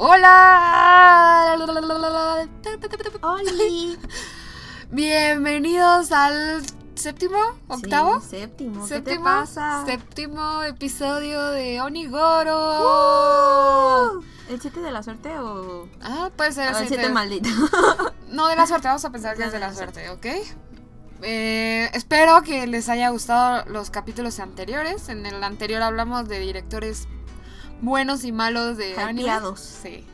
Hola. ¡Oli! Bienvenidos al séptimo, octavo, Sí, séptimo. ¿Qué séptimo, te pasa? séptimo episodio de Onigoro. ¡Uh! ¿El 7 de la suerte o, Ah, puede ser el siete. 7 maldito? No, de la suerte, vamos a pensar que es de la suerte, ¿ok? Eh, espero que les haya gustado los capítulos anteriores. En el anterior hablamos de directores buenos y malos de anime. Hypeados. Sí.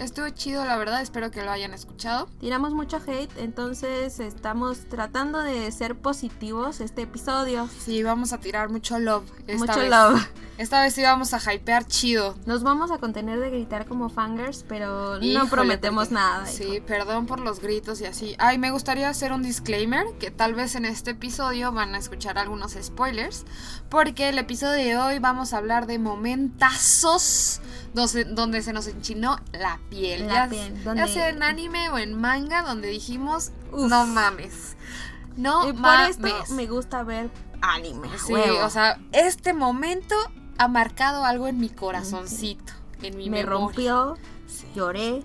Estuvo chido, la verdad. Espero que lo hayan escuchado. Tiramos mucho hate, entonces estamos tratando de ser positivos este episodio. Sí, vamos a tirar mucho love. Esta mucho vez. love. Esta vez sí vamos a hypear chido. Nos vamos a contener de gritar como fangers, pero Híjole, no prometemos porque- nada. Sí, perdón por los gritos y así. Ay, me gustaría hacer un disclaimer que tal vez en este episodio van a escuchar algunos spoilers, porque el episodio de hoy vamos a hablar de momentazos donde, donde se nos enchinó la piel. La ya, piel, ya sea en anime o en manga, donde dijimos, Uf. no mames. No Y por mames. esto me gusta ver anime. Sí, huevo. o sea, este momento ha marcado algo en mi corazoncito, en mi me memoria. rompió, Sí. lloré.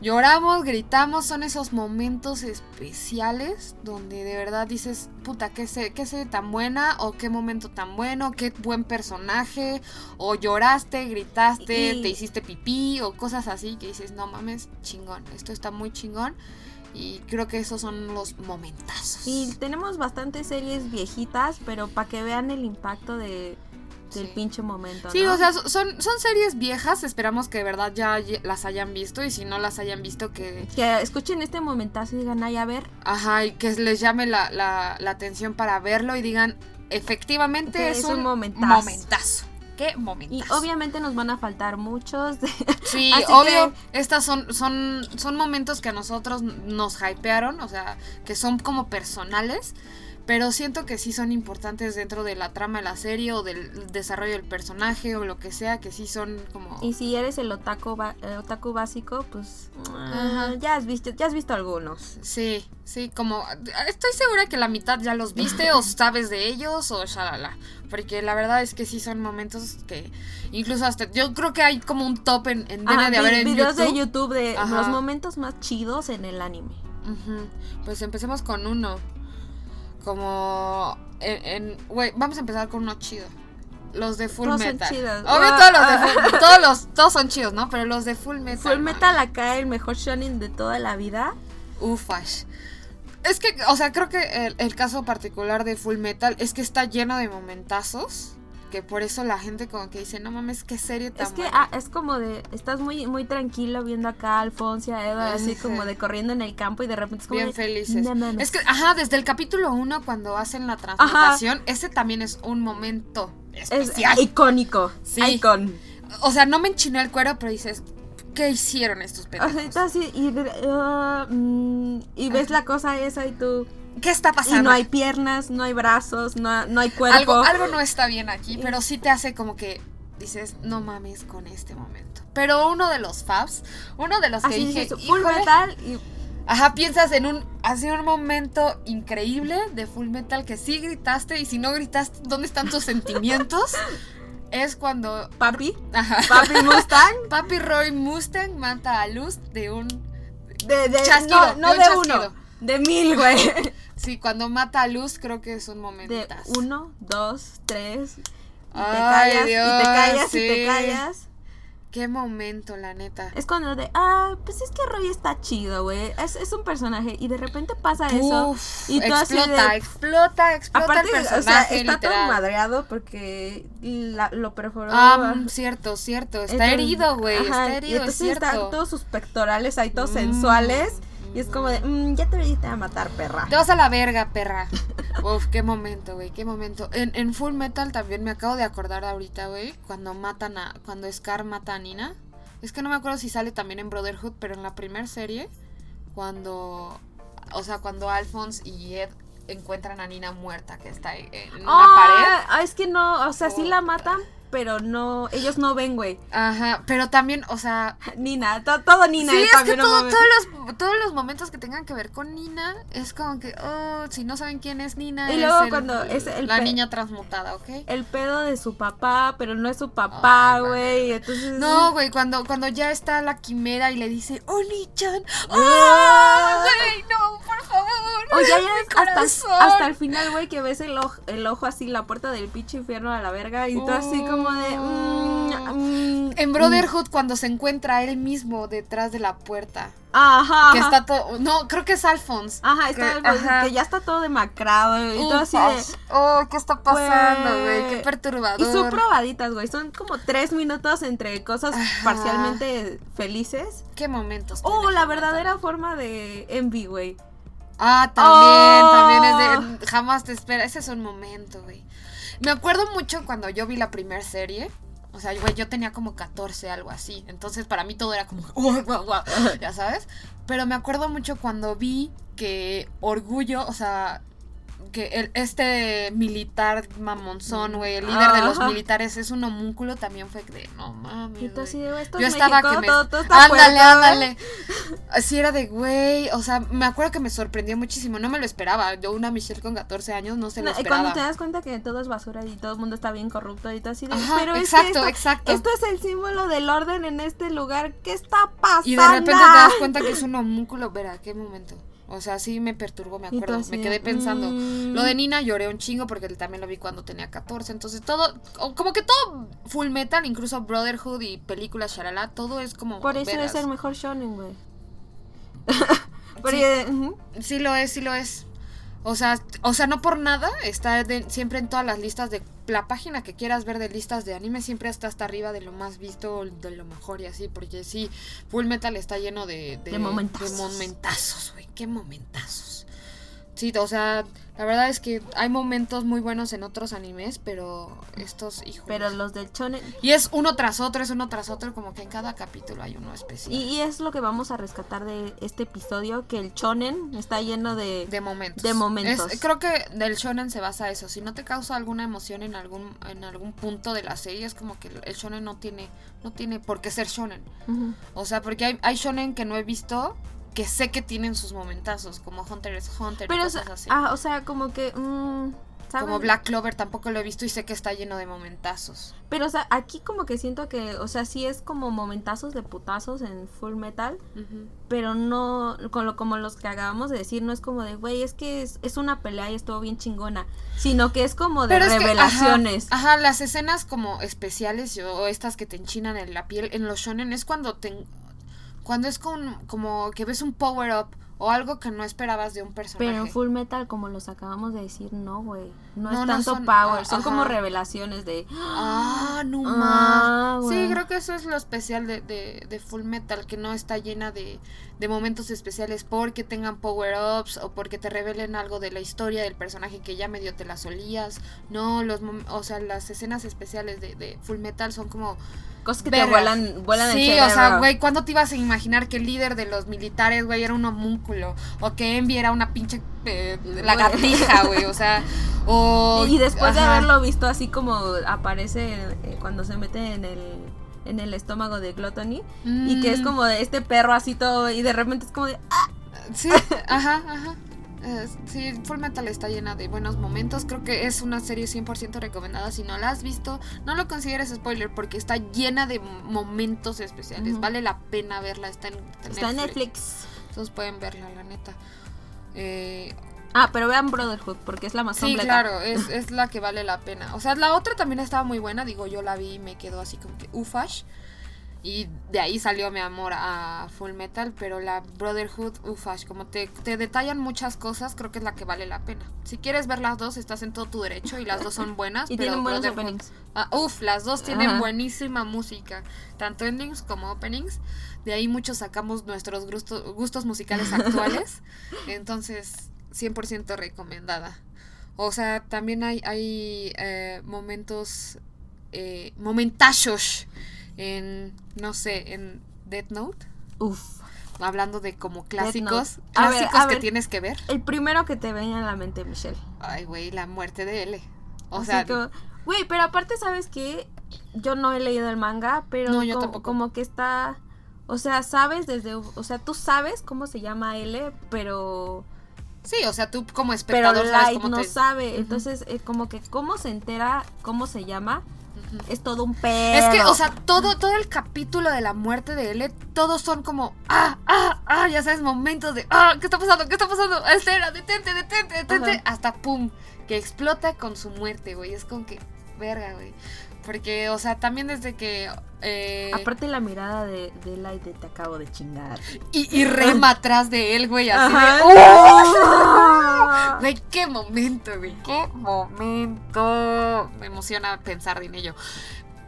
Lloramos, gritamos, son esos momentos especiales donde de verdad dices, puta, qué sé, qué sé tan buena o qué momento tan bueno, qué buen personaje, o lloraste, gritaste, Y- te hiciste pipí o cosas así que dices, no mames, chingón, esto está muy chingón y creo que esos son los momentazos. Y tenemos bastantes series viejitas, pero para que vean el impacto de, del Sí. pinche momento. Sí, ¿no? o sea, son, son series viejas, esperamos que de verdad ya las hayan visto y si no las hayan visto que Que escuchen este momentazo y digan, ay, a ver, Ajá, y que les llame la, la- la atención para verlo y digan, efectivamente Que es, es un, un momentazo. momentazo. ¿Qué y momentazo? obviamente nos van a faltar muchos. de- Sí, así obvio, que- estas son, son, son momentos que a nosotros nos hypearon, o sea, que son como personales, pero siento que sí son importantes dentro de la trama de la serie o del desarrollo del personaje o lo que sea, que sí son como... Y si eres el otaku, ba- eh, otaku básico, pues Ajá. ah, ya has visto, ya has visto algunos. Sí, sí, como estoy segura que la mitad ya los viste o sabes de ellos o shalala, porque la verdad es que sí son momentos que incluso hasta yo creo que hay como un top en, en debe Ah, de haber en videos YouTube. de YouTube de Ajá. los momentos más chidos en el anime. Pues empecemos con uno. Como en, güey, vamos a empezar con uno chido. Los de Full Todos son Metal. chidos. Obvio todos los de. Full, todos los todos son chidos, ¿no? Pero los de Full Metal. Full. Metal acá, el mejor shonen de toda la vida. Ufash. Es que, o sea, creo que el, el caso particular de Full Metal es que está lleno de momentazos. Que por eso la gente como que dice, no mames, qué serie tan Es que buena". ah, es como de, estás muy muy tranquilo viendo acá a Alfonso y a Eva así Ajá. como de corriendo en el campo y de repente es como Bien de, felices. Es que, ajá, desde el capítulo 1 cuando hacen la transmutación, ese también es un momento es especial. icónico. Sí. Icon. O sea, no me enchiné el cuero, pero dices, ¿qué hicieron estos O pendejos? sea, y, de- ah, mm, y ves la cosa esa y tú ¿Qué está pasando? y no hay piernas, no hay brazos, no, no hay cuerpo. algo, algo no está bien aquí, pero sí te hace como que dices, no mames con este momento. Pero uno de los faps, uno de los que así dije, full metal y Ajá, piensas en un, así un momento increíble de Full Metal que sí gritaste y si no gritaste, ¿dónde están tus sentimientos? Es cuando, papi, ajá, papi Mustang. Papi Roy Mustang mata a Luz de un, De, de, Chasquido, no, no de de, un uno. De mil, güey. sí, cuando mata a Luz creo que es un momento. De uno, dos, tres. Y te callas, y te callas, y te callas. Qué momento, la neta. Es cuando de, ah, pues es que Roy está chido, güey. Es, es un personaje. Y de repente pasa eso. Uf, y tú de- explota, explota, explota Aparte, el o sea, está todo literal. madreado porque la- lo perforó. Ah, mm, cierto, cierto. Está Entonces, herido, güey. Está y herido, es entonces están cierto. todos sus pectorales ahí todos Mm. sensuales. Y es como de, mm, ya te viniste a matar, perra. Te vas a la verga, perra. Uf, qué momento, güey, qué momento. En, en Full Metal también me acabo de acordar ahorita, güey, cuando matan a. Cuando Scar mata a Nina. Es que no me acuerdo si sale también en Brotherhood, pero en la primera serie, cuando. O sea, cuando Alphonse y Ed encuentran a Nina muerta, que está en una Ah, pared. ah, es que no, o sea, sí la matan, pero no, ellos no ven, güey. Ajá, pero también, o sea, Nina, to- todo Nina. sí, eh, es que no todo- todos, los, todos los momentos que tengan que ver con Nina es como que, oh, si no saben quién es Nina, Y es luego el- cuando es el la niña transmutada, ¿ok? El pedo de su papá, pero no es su papá, güey. Entonces. No, güey, cuando, cuando ya está la quimera y le dice, Oni-chan, ¡ah, Ah. güey, no, por favor! O ya, ya hasta, hasta el final, güey, que ves el ojo, el ojo así, la puerta del pinche infierno a la verga. Y tú así como de. mm, mm, En Brotherhood, cuando se encuentra él mismo detrás de la puerta, Ajá. que está todo. No, creo que es Alphonse. Ajá, está que- ajá. que ya está todo demacrado. Y todo así de. Oh, ¿qué está pasando, Güey. Qué perturbador. Y son probaditas, güey. Son como tres minutos entre cosas Ajá. parcialmente felices. Qué momentos. Oh, la verdadera forma de Envy, güey. Ah, también, Oh. también es de. Jamás te espera. Ese es un momento, güey. Me acuerdo mucho cuando yo vi la primera serie. O sea, güey, yo tenía como 14, algo así. Entonces, para mí todo era como. Ya sabes. Pero me acuerdo mucho cuando vi que Orgullo, o sea. Que el, este militar mamonzón, güey, el líder de los Ajá. militares es un homúnculo, también fue de no mames. Y tú güey". así de, güey, esto Yo es estaba México, que me. todo, todo está ándale, ándale. Así era de güey. O sea, me acuerdo que me sorprendió muchísimo. No me lo esperaba. Yo, una Michelle con 14 años, no se lo No, y cuando esperaba. te das cuenta que todo es basura y todo el mundo está bien corrupto y todo así de, Ajá, pero es que exacto, esto, exacto. esto es el símbolo del orden en este lugar. ¿Qué está pasando? Y de repente te das cuenta que es un homúnculo. Verá, qué momento. O sea, sí me perturbó, me acuerdo. Me quedé pensando. mm. Lo de Nina lloré un chingo porque también lo vi cuando tenía 14. Entonces todo, como que todo Full Metal, incluso Brotherhood y películas Sharala, todo es como. Por eso es el mejor shonen, güey. Ujú. Sí lo es, sí lo es. O sea, o sea, no por nada está de- siempre en todas las listas de la página que quieras ver de listas de anime siempre está hasta arriba de lo más visto, de lo mejor y así, porque sí, Full Metal está lleno de De momentazos. de momentazos, güey, qué momentazos. Sí, o sea, la verdad es que hay momentos muy buenos en otros animes, pero estos, hijos. pero los del shonen Y es uno tras otro, es uno tras otro, como que en cada capítulo hay uno especial. y, y es lo que vamos a rescatar de este episodio que el shonen está lleno de, De momentos. De momentos. Es- creo que del shonen se basa eso. Si no te causa alguna emoción en algún en algún punto de la serie, es como que el shonen no tiene no tiene por qué ser shonen. O sea, porque hay, hay shonen que no he visto que sé que tienen sus momentazos, como Hunter x Hunter pero y o sea, cosas así. ah, o sea como que mm, ¿saben? como Black Clover tampoco lo he visto y sé que está lleno de momentazos. pero o sea aquí como que siento que o sea sí es como momentazos de putazos en Full Metal pero no con lo, como los que acabamos de decir no es como de güey es que es, es una pelea y estuvo bien chingona sino que es como de Pero es que, revelaciones ajá, ajá, las escenas como especiales o estas que te enchinan en la piel en los shonen es cuando te cuando es con, como que ves un power up o algo que no esperabas de un personaje. pero en Full Metal como los acabamos de decir no güey no, No, es no tanto son- power ah, son como revelaciones de Ah, no Ah, más. Sí, creo que eso es lo especial de, de, de Full Metal, que no está llena de, de momentos especiales porque tengan power-ups o porque te revelen algo de la historia del personaje que ya medio te la solías. No, los o sea, las escenas especiales de, de Full Metal son como... cosas que vergas. te vuelan vuelan Sí, el o sea, güey, ¿cuándo te ibas a imaginar que el líder de los militares, güey, era un homúnculo? O que Envy era una pinche eh, lagartija, güey, o sea... O, y después de haberlo visto así como aparece eh, cuando se mete en el en el estómago de Gluttony y que es Mm. como de este perro así todo y de repente es como de ¡ah! Sí, ajá, ajá. Eh, sí, Full Metal está llena de buenos momentos. Creo que es una serie 100% recomendada. Si no la has visto, no lo consideres spoiler porque está llena de momentos especiales. Vale la pena verla. Está en, está en Netflix. Entonces pueden verla, la neta. Eh, Ah, pero vean Brotherhood porque es la más sí, completa. claro, es, es la que vale la pena. O sea, la otra también estaba muy buena. Digo, yo la vi y me quedó así como que ufash. Y de ahí salió mi amor a Full Metal, pero la Brotherhood, ufash, como te, te detallan muchas cosas, creo que es la que vale la pena. Si quieres ver las dos, estás en todo tu derecho y las dos son buenas. Y pero tienen buenos openings. Ah, uf, las dos tienen Ajá. buenísima música, tanto endings como openings. De ahí muchos sacamos nuestros gustos, gustos musicales actuales. Entonces, 100% recomendada. O sea, también hay, hay eh, momentos, eh, momentachos en, no sé, en Death Note. Uf. Hablando de como clásicos, ver, clásicos que ver. tienes que ver. El primero que te venga a la mente, Michelle. Ay, güey, la muerte de L. O Así sea, güey, pero aparte, ¿sabes qué? yo no he leído el manga, pero No, yo como, tampoco. como que está, o sea, sabes desde, o sea, tú sabes cómo se llama L, pero Sí, o sea, tú como pero espectador sabes Light cómo no te... sabe, entonces eh, como que cómo se entera, cómo se llama. Es todo un pedo. Es que, o sea, todo, todo el capítulo de la muerte de L, todos son como, ah, ah, ah, ya sabes, momentos de, ah, ¿qué está pasando? ¿Qué está pasando? Espera, detente, detente, detente. Ajá. Hasta pum, que explota con su muerte, güey. Es como que, verga, güey. Porque, o sea, también desde que... eh, Aparte la mirada de, de de te acabo de chingar. y, y rema atrás de él, güey, así Ajá. de... ¡Oh! Güey, qué momento, güey, qué momento. Me emociona pensar en ello.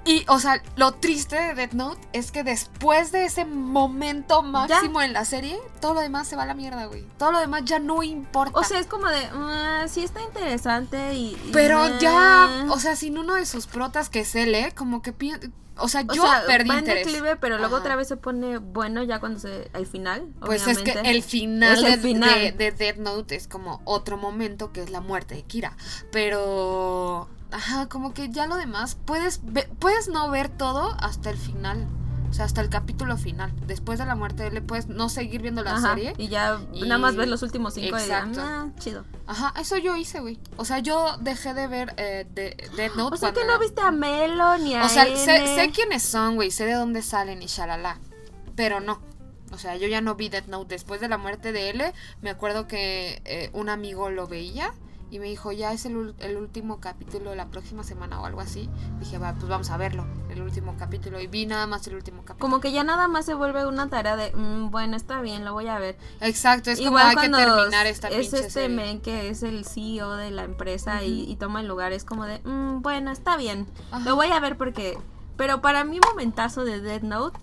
Y, o sea, lo triste de Death Note es que después de ese momento máximo en la serie, todo lo demás se va a la mierda, güey. Todo lo demás ya no importa. O sea, es como de, "Ah, sí está interesante y... pero eh". ya, o sea, sin uno de sus protas que se lee, como que O sea, O yo sea, perdí va en interés. declive, pero luego Ajá. otra vez se pone bueno ya cuando se... al final, Pues es que el final, Es el de, final. De, de Death Note es como otro momento que es la muerte de Kira. Pero, ajá, como que ya lo demás, puedes, ve- puedes no ver todo hasta el final. O sea, hasta el capítulo final. Después de la muerte de él, puedes no seguir viendo la Ajá, serie. Y ya Y- nada más ves los últimos cinco Exacto. y ah, chido. Ajá, eso yo hice, güey. O sea, yo dejé de ver eh, de, Death Note. O sea que no viste a Melo ni a O sea, N. sé, sé quiénes son, güey. Sé de dónde salen y shalala. Pero no. O sea, yo ya no vi Death Note. Después de la muerte de L, me acuerdo que eh, un amigo lo veía y me dijo, ya es el, el último capítulo la próxima semana o algo así. Dije, va, pues vamos a verlo, el último capítulo. Y vi nada más el último capítulo. Como que ya nada más se vuelve una tarea de, "Mm, bueno, está bien, lo voy a ver. Exacto, es como Igual hay que terminar esta es pinche este serie. men que es el CEO de la empresa y, toma el lugar, es como de, "Mm, bueno, está bien, Ajá. lo voy a ver porque... Pero para mí momentazo de Dead Note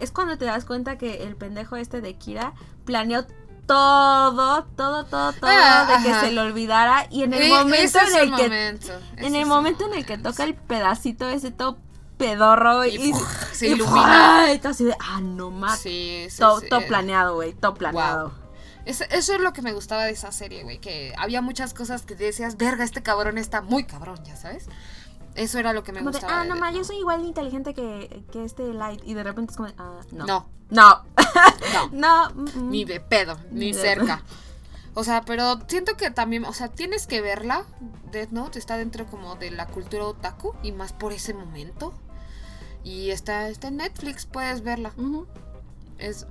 es cuando te das cuenta que el pendejo este de Kira planeó todo, todo, todo, todo Ah, de que ajá. se le olvidara y en el Eh, momento en el el que momento, en el momento en el que toca el pedacito ese todo pedorro y, Y, ¡puf! se y ilumina. y todo así de ah no mames Sí, sí, todo, sí. todo planeado güey todo planeado Es- eso es lo que me gustaba de esa serie, güey. Que había muchas cosas que decías, verga, este cabrón está muy cabrón, ya sabes. Eso era lo que me como de gustaba. ah de no Death ma yo soy igual de inteligente que, que este light y de repente es como ah no No, no no, no ni de pedo, ni de- cerca. O sea, pero siento que también, o sea, tienes que verla. Death Note está dentro como de la cultura otaku y más por ese momento. Y está, está en Netflix, puedes verla. Es,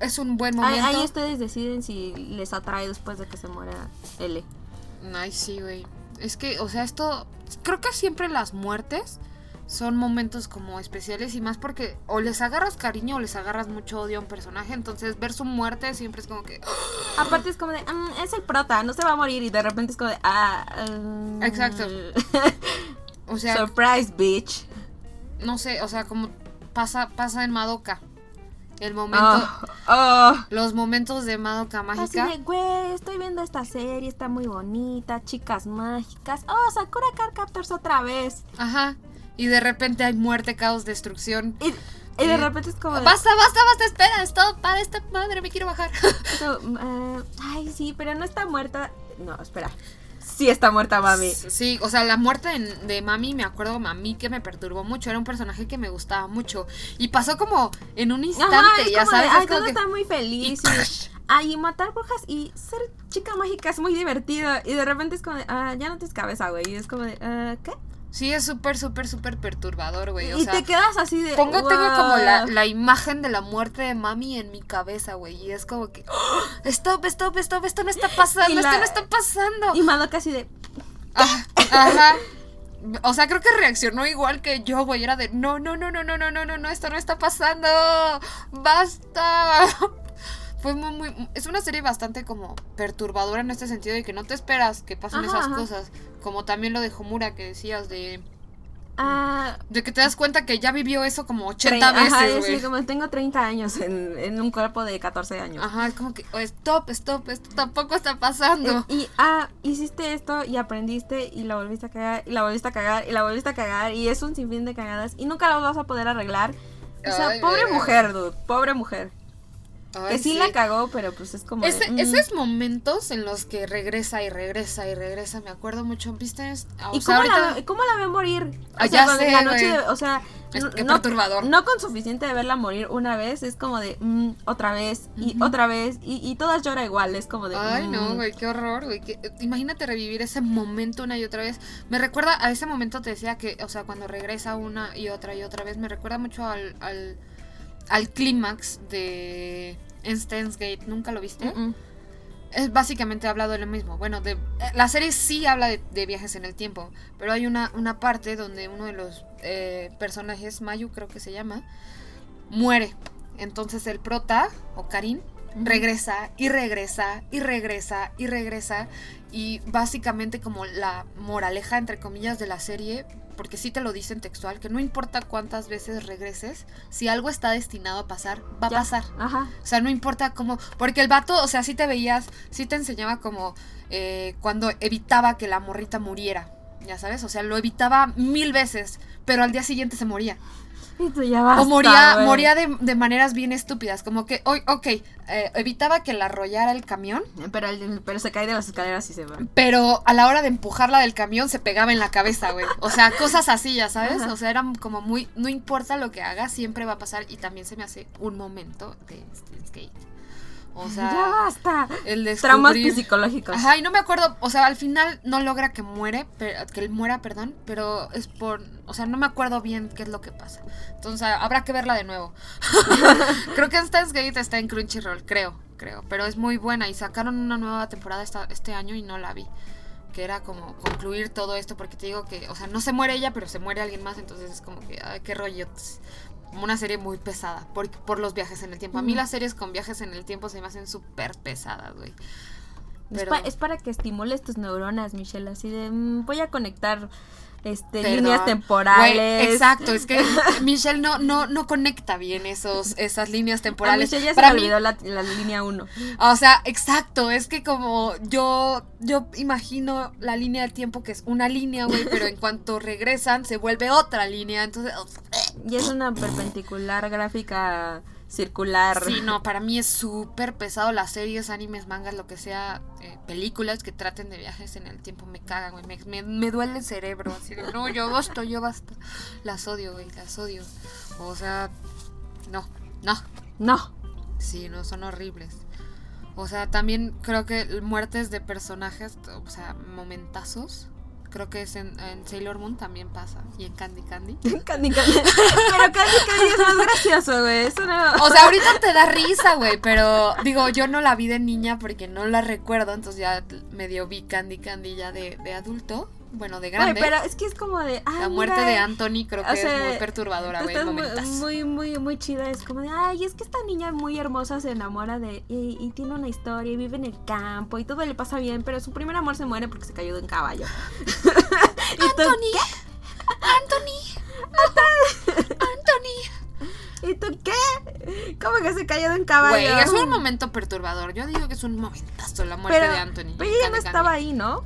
es un buen ahí, momento. ahí ustedes deciden si les atrae después de que se muera L Ay, sí, güey. Es que, o sea, esto. Creo que siempre las muertes son momentos como especiales y más porque o les agarras cariño o les agarras mucho odio a un personaje. Entonces, ver su muerte siempre es como que. aparte es como de "Mm, es el prota no se va a morir y de repente es como de ah mm". Exacto. O sea, surprise bitch no sé, o sea, como pasa, pasa en Madoka. El momento. Ah, ah. Los momentos de Madoka Así Mágica. de, güey, estoy viendo esta serie, está muy bonita, chicas mágicas. Oh, Sakura Card Captors otra vez. Ajá. Y de repente hay muerte, caos, destrucción. Y, y de repente es como... de- Basta, basta, basta, espera, stop, para esta madre, me quiero bajar. so, eh, ay, sí, pero no está muerta. No, espera. Sí está muerta, mami. Sí, o sea, la muerte de, de Mami, me acuerdo, Mami, que me perturbó mucho. Era un personaje que me gustaba mucho. Y pasó como en un instante, Ajá, es ya como de, ay, es como todo que- está muy feliz. y ay, y matar brujas y ser chica mágica es muy divertido. Y de repente es como de, ah, ya no tienes cabeza, güey. Y es como de, ah, ¿qué? Sí, es súper, súper, súper perturbador, güey. O y sea, te quedas así de. pongo, tengo como la, la imagen de la muerte de Mami en mi cabeza, güey. Y es como que, ¡Oh! stop, stop, stop, esto no está pasando, esto no está pasando. Y Madoka así de. Ah, Ajá. O sea, creo que reaccionó igual que yo, güey. Era de, no, no, no, no, no, no, no, no, no, esto no está pasando. Basta. Fue muy, muy... Es una serie bastante como perturbadora en este sentido de que no te esperas que pasen Ajá, esas ajá. cosas. Como también lo de Homura que decías de... Ah, De que te das cuenta que ya vivió eso como 80 tre- ajá, veces, es como tengo 30 años en, en un cuerpo de 14 años. Ajá, es como que, oh, stop, stop, esto tampoco está pasando. Eh, y, ah, hiciste esto y aprendiste y la volviste a cagar y la volviste a cagar y la volviste a cagar y es un sinfín de cagadas y nunca las vas a poder arreglar. O sea, Ay, pobre mujer, dude, pobre mujer. Ay, que sí, la cagó, pero pues es como. de, mm. Esos momentos en los que regresa y regresa y regresa, me acuerdo mucho. ¿Viste? O ¿Y sea, cómo, ahorita- la, ve- cómo la ve morir? O Ah, sea, ya sé, la noche de- o sea, Es- qué no, perturbador. no con suficiente de verla morir una vez, es como de mm, otra vez y otra vez y, y todas llora igual, es como de Ay, no, mm. güey, qué horror, güey. que- Imagínate revivir ese momento una y otra vez. Me recuerda a ese momento, te decía que, o sea, cuando regresa una y otra y otra vez, me recuerda mucho al, al, al clímax de Enstein's Gate. ¿Nunca lo viste? Es básicamente hablado de lo mismo. Bueno, de, eh, la serie sí habla de, de viajes en el tiempo, pero hay una, una parte donde uno de los eh, personajes, Mayu creo que se llama, muere. Entonces el prota, o Karin, regresa y regresa y regresa y regresa. Y básicamente como la moraleja, entre comillas, de la serie, porque sí te lo dicen textual, que no importa cuántas veces regreses, si algo está destinado a pasar, va Ya. a pasar. Ajá. O sea, no importa cómo. Porque el vato, o sea, sí te veías, sí te enseñaba como eh, cuando evitaba que la morrita muriera. Ya sabes, o sea, lo evitaba mil veces, pero al día siguiente se moría. Ya basta, o moría, moría de, de maneras bien estúpidas, como que, hoy ok, eh, evitaba que la arrollara el camión, Pero, pero se cae de las escaleras y se va. pero a la hora de empujarla del camión se pegaba en la cabeza, güey. O sea, cosas así, ya sabes. Ajá. O sea, eran como muy, no importa lo que haga, siempre va a pasar y también se me hace un momento de Gate. O sea, ya basta. el de Traumas psicológicos. Ajá, y no me acuerdo, o sea, al final no logra que muere, pero, que él muera, perdón, pero es por, o sea, no me acuerdo bien qué es lo que pasa. Entonces habrá que verla de nuevo. creo que Steins Gate está en Crunchyroll, creo, creo, pero es muy buena y sacaron una nueva temporada esta- este año y no la vi. Que era como concluir todo esto, porque te digo que, o sea, no se muere ella, pero se muere alguien más, entonces es como que, ay, qué rollo. Como una serie muy pesada por, por los viajes en el tiempo. A mí las series con viajes en el tiempo se me hacen súper pesadas, güey. Es, Pero- pa- es para que estimules tus neuronas, Michelle, así de mm, voy a conectar este Perdón. líneas Güey, temporales. exacto, es que Michelle no, no, no conecta bien esos, esas líneas A temporales. Michelle ya se Para mí- olvidó la, la línea 1. o sea, exacto, es que como yo, yo imagino la línea del tiempo que es una línea, güey, pero en cuanto regresan se vuelve otra línea, entonces... Y es una perpendicular gráfica circular. Sí, no, para mí es súper pesado las series, animes, mangas, lo que sea, eh, películas que traten de viajes en el tiempo, me cagan, güey, me, me, me duele el cerebro, así de, no, yo basta, yo basta, las odio, güey, las odio, o sea, no, no, No. sí, no, son horribles. O sea, también creo que muertes de personajes, o sea, momentazos, creo que es en, en Sailor Moon también pasa, y en Candy Candy. Candy Candy. Pero Candy Candy es más gracioso, güey. Eso no. O sea, ahorita te da risa, güey, pero digo, yo no la vi de niña porque no la recuerdo, entonces ya medio vi Candy Candy ya de, de adulto, bueno, de grande. pero es que es como de. ay, la muerte mira, de Anthony creo o que sea, es muy perturbadora, güey, muy, muy, muy, chida. Es como de, ay, es que esta niña muy hermosa se enamora de. Y, y tiene una historia y vive en el campo y todo le pasa bien, pero su primer amor se muere porque se cayó de un caballo. ¿Y tú, Anthony, Anthony. ¿Y tú qué? ¿Cómo que se cayó de un caballo? Güey, es un momento perturbador. Yo digo que es un momentazo la muerte pero, de Anthony. Pero ella no estaba ahí, ¿no?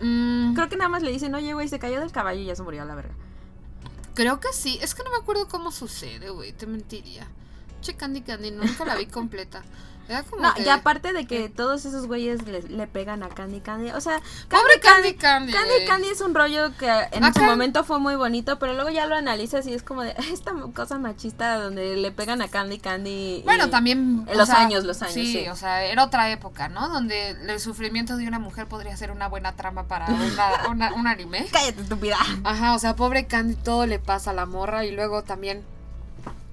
Mm, Creo que nada más le dicen, oye, güey, se cayó del caballo y ya se murió a la verga. creo que sí. Es que no me acuerdo cómo sucede, güey. Te mentiría. Che, Candy Candy, nunca la vi completa. No, que... y aparte de que todos esos güeyes le, le pegan a Candy Candy. O sea, Pobre Candy Candy. Candy güey. Candy es un rollo que en Acá- su momento fue muy bonito, pero luego ya lo analizas y es como de esta cosa machista donde le pegan a Candy Candy. Bueno, también. los sea, años, los años, Sí, sí. o sea, era otra época, ¿no? Donde el sufrimiento de una mujer podría ser una buena trama para una, una- un anime. Cállate, estúpida. Ajá, o sea, pobre Candy, todo le pasa a la morra y luego también.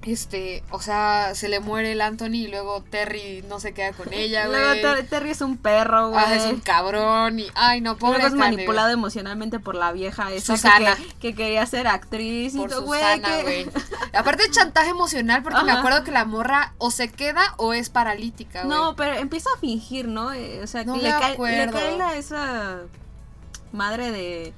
Este, o sea, se le muere el Anthony y luego Terry no se queda con ella, güey. Ter- Terry es un perro, güey. Ah, es un cabrón y. Ay, no, pobre Luego es manipulado emocionalmente por la vieja esa que, Susana. que, que quería ser actriz Por y todo, güey. Que-. Aparte chantaje emocional porque me acuerdo que la morra o se queda o es paralítica, güey. No, pero empieza a fingir, ¿no? Eh, O sea, No que le, cae, le cae la esa madre de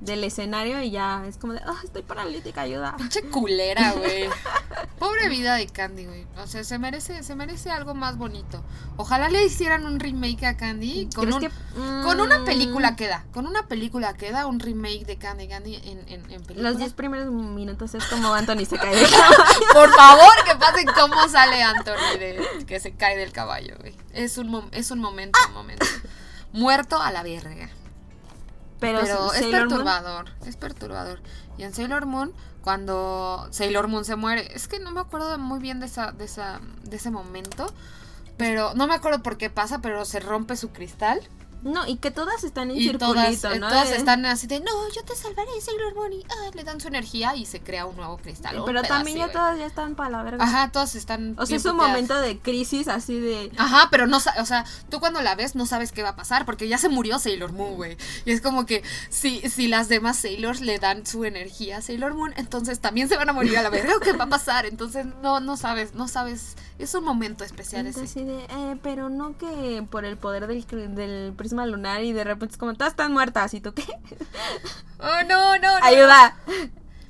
del escenario y ya es como de, ah, estoy paralítica, ayuda. Pinche culera, güey. Pobre vida de Candy, güey. O sea, se merece, se merece algo más bonito. Ojalá le hicieran un remake a Candy con, ¿Crees un- que- con una Mm, película queda. Con una película queda un remake de Candy Candy en, en, en película. Los 10 primeros minutos es como Anthony se cae. Por favor, que pase de cómo sale Anthony de que se cae del caballo, güey. Es un, es un momento, un momento. Muerto a la verga. Pero, Pero es Moon- perturbador, es perturbador. Y en Sailor Moon, cuando Sailor Moon se muere, es que no me acuerdo muy bien de esa, de esa, de ese momento. Pero no me acuerdo por qué pasa, pero se rompe su cristal. No, y que todas están en Y todas, circulito, eh, ¿no? todas Eh, están así de, no, yo te salvaré, Sailor Moon. Y ah, le dan su energía y se crea un nuevo cristal. Pero también ya todas ya están para la verga. Ajá, todas están. O sea, es un puteadas. momento de crisis así de... Ajá, pero no, o sea, tú cuando la ves no sabes qué va a pasar porque ya se murió Sailor Moon, güey. Y es como que si, si las demás Sailors le dan su energía a Sailor Moon, entonces también se van a morir a la verga qué va a pasar. Entonces no, no sabes, no sabes. Es un momento especial ese. Así de, eh, pero no que por el poder del, del lunar y de repente es como, todas están muertas, ¿y tú qué? Oh, no, no, no. ¡Ayuda!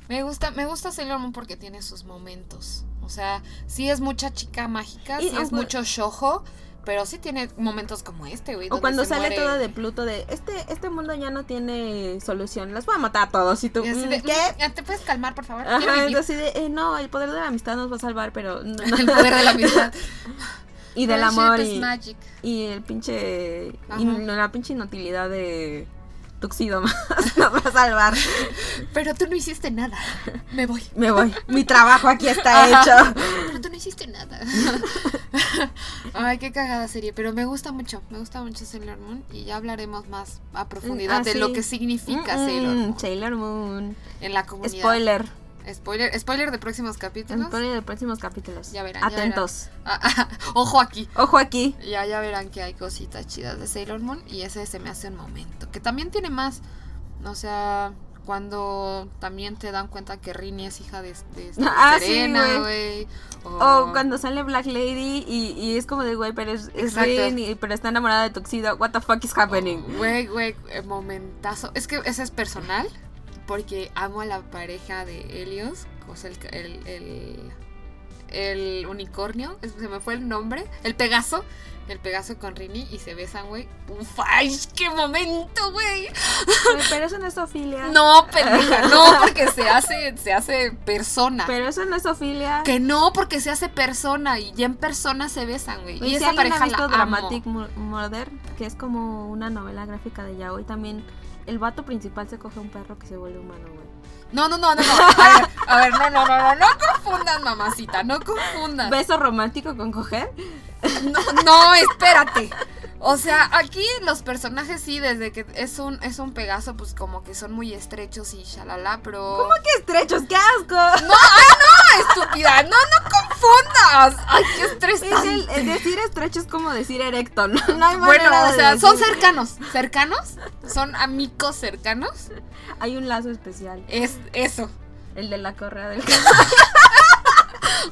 Me gusta, me gusta Sailor Moon porque tiene sus momentos. O sea, sí es mucha chica mágica, Y sí es mucho shojo, pero sí tiene momentos como este, güey. O cuando sale muere- todo de Pluto de, este, este mundo ya no tiene solución, las voy a matar a todos, ¿y tú y "Mm, de, qué? "Mm, ya ¿Te puedes calmar, por favor? Ajá, vivir". así de, eh, no, el poder de la amistad nos va a salvar, pero... no". El poder de la amistad. Y del amor is y, magic. y el pinche... Y la pinche inutilidad de... Tuxido más nos va a salvar. Pero tú no hiciste nada. Me voy. Me voy. Mi trabajo aquí está Ajá. hecho. Pero tú no hiciste nada. Ay, qué cagada serie. Pero me gusta mucho. Me gusta mucho Sailor Moon. Y ya hablaremos más a profundidad Ah, de sí. lo que significa Mm, Sailor mm, Moon Sailor Moon. en la comunidad. Spoiler. Spoiler. Spoiler de próximos capítulos. Spoiler de próximos capítulos. Ya verán, Atentos. Ah, ah, ojo aquí. Ojo aquí. Ya, ya verán que hay cositas chidas de Sailor Moon. Y ese se me hace un momento. Que también tiene más. O sea, cuando también te dan cuenta que Rini es hija de, de esta Ah, sí, Serena, güey. O cuando sale Black Lady y, y es como de, güey, pero es, es Exacto. Rin, y- pero está enamorada de Tuxedo. What the fuck is happening? Güey, güey, eh, momentazo. Es que ese es personal. Porque amo a la pareja de Helios. O sea, el, el, el, el unicornio. Se me fue el nombre. El Pegaso. El Pegaso con Rini. Y se besan, güey. Uf, ¡Ay, qué momento, güey! Pero eso no es Ofilia. No, pendeja. No, porque se hace, se hace persona. Pero eso no es Ofilia. Que no, porque se hace persona. Y ya en persona se besan, güey. Y si esa pareja ha visto la amo. Dramatic Mu- Murder, que es como una novela gráfica de Yaoi, también el vato principal se coge un perro que se vuelve humano, güey. No, no, no, no, no. A ver, a ver, no, no, no, no, no confundas, mamacita, no confundas. ¿Beso romántico con coger? No, no, espérate. O sea, aquí los personajes sí, desde que es un, es un Pegaso, pues como que son muy estrechos y shalala, pero. ¿Cómo que estrechos? ¡Qué asco! No, ay, no, estúpida, no, no confundas. Ay, qué Es el, el decir estrecho es como decir erecto, ¿no? No hay bueno, manera o de sea, son cercanos, cercanos, son amigos cercanos. Hay un lazo especial, Es eso. el de la correa del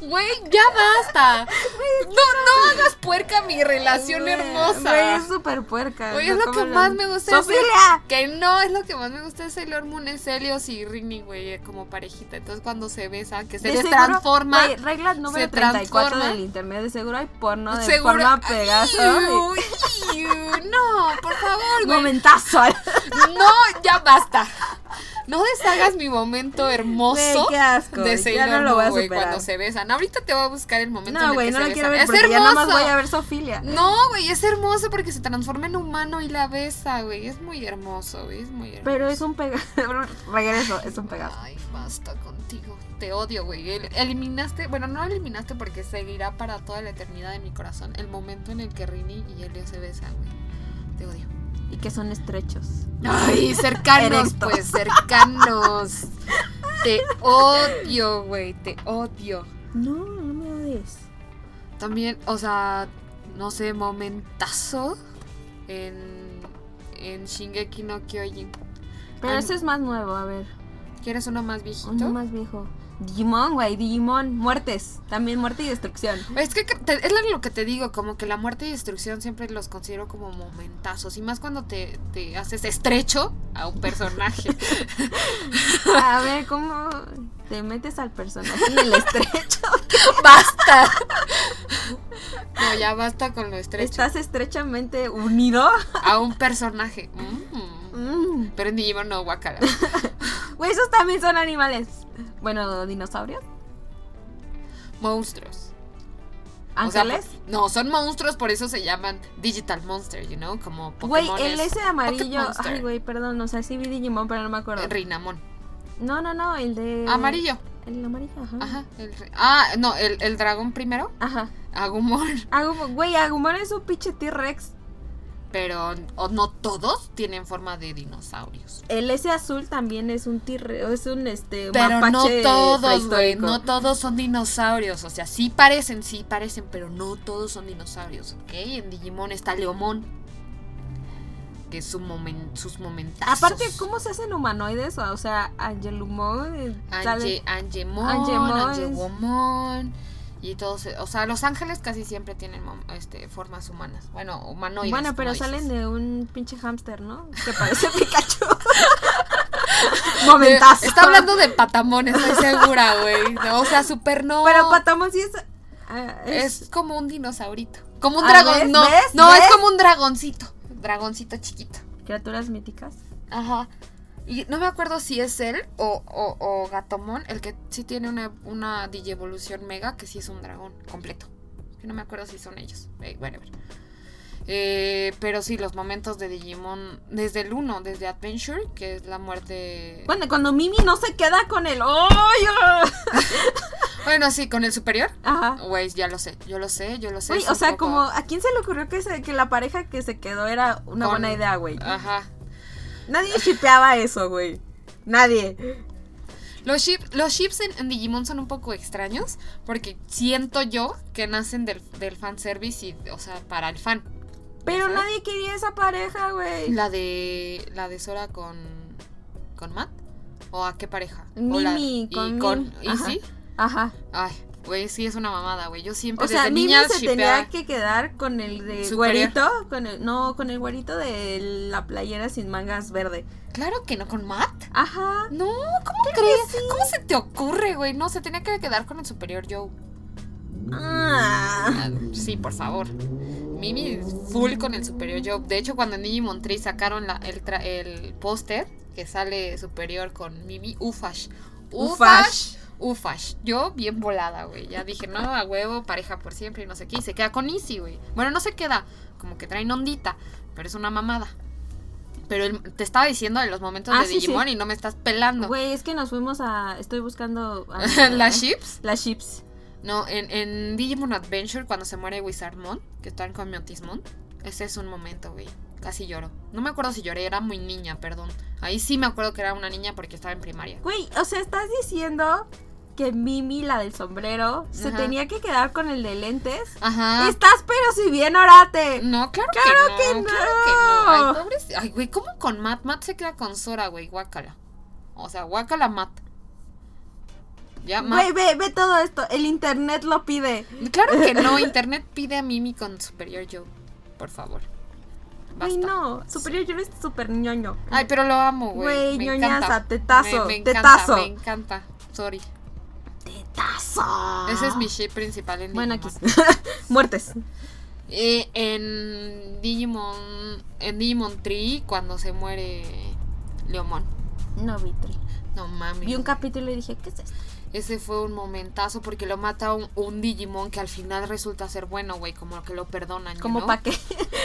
Güey, ya basta. No, no hagas puerca mi relación hermosa. Güey, es súper puerca. Güey, no es lo que más me gusta ¡Sofilia! Que no, es lo que más me gusta de Sailor Moon, es Helios y Rini, güey, como parejita. Entonces cuando se besan, que se De les seguro, transforma. güey, regla número se 34 transforma. del internet. De seguro hay porno de seguro. forma Pegaso. No, por favor, güey. Momentazo. No, ya basta. No deshagas mi momento hermoso Güey, qué asco. de ya Sailor no lo voy a superar. cuando se besan. Ahorita te voy a buscar el momento en No, el güey, que no se lo quiero ver Es porque ya hermoso. voy a ver Sofilia. No, güey, es hermoso porque se transforma en humano y la besa, güey. Es muy hermoso, güey. Es muy hermoso. Pero es un Pegaso. Regreso, es un Pegaso. Ay, basta contigo. Te odio, güey. El- Eliminaste, bueno, no eliminaste porque seguirá para toda la eternidad de mi corazón el momento en el que Rini y Helio se besan, güey. Te odio. Y que son estrechos. Ay, cercanos, pues, cercanos. Te odio, güey. Te odio. No, no me odies. También, o sea, no sé, momentazo en, en Shingeki no Kyojin. Pero ese es más nuevo, a ver. ¿Quieres uno más viejito? Uno más viejo. Digimon, güey, Digimon. Muertes. También muerte y destrucción. Es que te- es lo que te digo, como que la muerte y destrucción siempre los considero como momentazos. Y más cuando te, te haces estrecho a un personaje. A ver, ¿cómo te metes al personaje en el estrecho? ¡Basta! No, ya basta con lo estrecho. ¿Estás estrechamente unido? A un personaje. Mm. Mm. Pero en Digimon no, guacala. Güey, esos también son animales. Bueno, dinosaurios. monstruos. O sea, ¿Ángeles? no, son monstruos, por eso se llaman Digital Monster, you know, como Güey, Pokémon. el ese amarillo. Monster. Ay, güey, perdón, o sea, sí vi Digimon, pero no me acuerdo. Rinamon. No, no, no, el de. Amarillo. El amarillo, ajá. Ajá. el ah, no, el, el dragón primero. Ajá. Agumon. Agumon, güey, Agumon es un pinche T-Rex. Pero o no todos tienen forma de dinosaurios. El ese azul también es un T-Rex, es un este Pero no todos, güey. No todos son dinosaurios. O sea, sí parecen, sí parecen, pero no todos son dinosaurios. ¿Ok? En Digimon está Leomon. Que es su momen- sus momentazos. Aparte, ¿cómo se hacen humanoides? O sea, Angelumon eh, Ange, Angemon, Angemon. Y todos, o sea, los ángeles casi siempre tienen este, formas humanas. Bueno, humanoides. Bueno, pero salen de un pinche hámster, ¿no? Que parece Pikachu. Momentazo. Está hablando de Patamón, estoy segura, güey. O sea, super no. Pero Patamon sí es. ah, Es como un dinosaurito. Como un Ah, dragón. No, ¿ves? no, ¿ves? es como un dragoncito. Dragoncito chiquito. Criaturas míticas. Ajá. Y no me acuerdo si es él o, o, o Gatomon, el que sí tiene una, una digievolución mega, que sí es un dragón completo. Que no me acuerdo si son ellos. Whatever. Eh, pero sí, los momentos de Digimon, desde el 1, desde Adventure, que es la muerte. Bueno, cuando Mimi no se queda con el hoyo. Bueno, sí, con el superior. Ajá. Güey, ya lo sé, yo lo sé, yo lo sé. Es o sea, poco- como, ¿a quién se le ocurrió que, se- que la pareja que se quedó era una Con- buena idea, güey? Ajá. Nadie shipeaba eso, güey. Nadie. Los, ship- los ships en, en Digimon son un poco extraños porque siento yo que nacen del, del fanservice y, o sea, para el fan. Pero nadie quería esa pareja, güey. La de la de Sora con con Matt o a qué pareja? Mimi la- con y con Mim. Ajá. Izzy. Ajá. Ay, güey, sí es una mamada, güey. Yo siempre O sea, desde niña se tenía que quedar con el de Superior. güerito, con el, no, con el güerito de la playera sin mangas verde. Claro que no con Matt. Ajá. No, ¿cómo crees? ¿Cómo se te ocurre, güey? No, se tenía que quedar con el superior Joe. Ah. Sí, por favor. Mimi full con el superior Joe. De hecho, cuando en Digimon 3 sacaron la- el, el póster que sale superior con Mimi, Ufash. Ufash. Ufash. Yo bien volada, güey. Ya dije, no, a huevo, pareja por siempre y no sé qué. Y se queda con Izzy, güey. Bueno, no se queda. Como que traen ondita. Pero es una mamada. Pero el- te estaba diciendo de los momentos Ah, de sí, Digimon sí. y no me estás pelando. Güey, es que nos fuimos a. Estoy buscando. a- ¿Las ships? Las chips. No, en, en Digimon Adventure, cuando se muere Wizardmon, que están con Miotismon, ese es un momento, güey. Casi lloro. No me acuerdo si lloré, era muy niña, perdón. Ahí sí me acuerdo que era una niña porque estaba en primaria. Güey, o sea, estás diciendo que Mimi, la del sombrero, se tenía que quedar con el de lentes. Ajá. Estás, pero si bien orate. No, claro, ¡Claro que que no. Claro que no. Ay, pobres. Ay, güey, ¿cómo con Matt? Matt se queda con Sora, güey, guácala. O sea, guácala Matt. Ya, Matt. Güey, ve, ve todo esto. El internet lo pide. Claro que no. Internet pide a Mimi con Superior Joe. Por favor. Basta. no. Superior yo eres súper ñoño. Ay, pero lo amo, güey. Güey, ñoñaza, encanta. tetazo, Me, me encanta, tetazo. me encanta. Sorry. Tetazo. Ese es mi ship principal en Bueno, aquí. Digimon. Muertes. Eh, en Digimon. En Digimon Tree, cuando se muere Leomon. No vi tri. No mames. Vi un capítulo y dije, ¿qué es esto? Ese fue un momentazo porque lo mata un, un Digimon que al final resulta ser bueno, güey. Como que lo perdonan. Como know? para qué.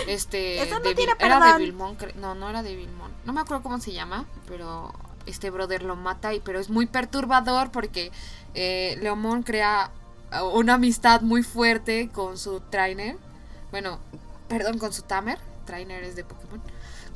Este. Eso no Devil- tiene era perdón. Devilmon. cre- No, no era Devilmon. No me acuerdo cómo se llama, pero este brother lo mata. Y, pero es muy perturbador porque eh, Leomon crea uh, una amistad muy fuerte con su trainer. Bueno, perdón, con su Tamer. Trainer es de Pokémon.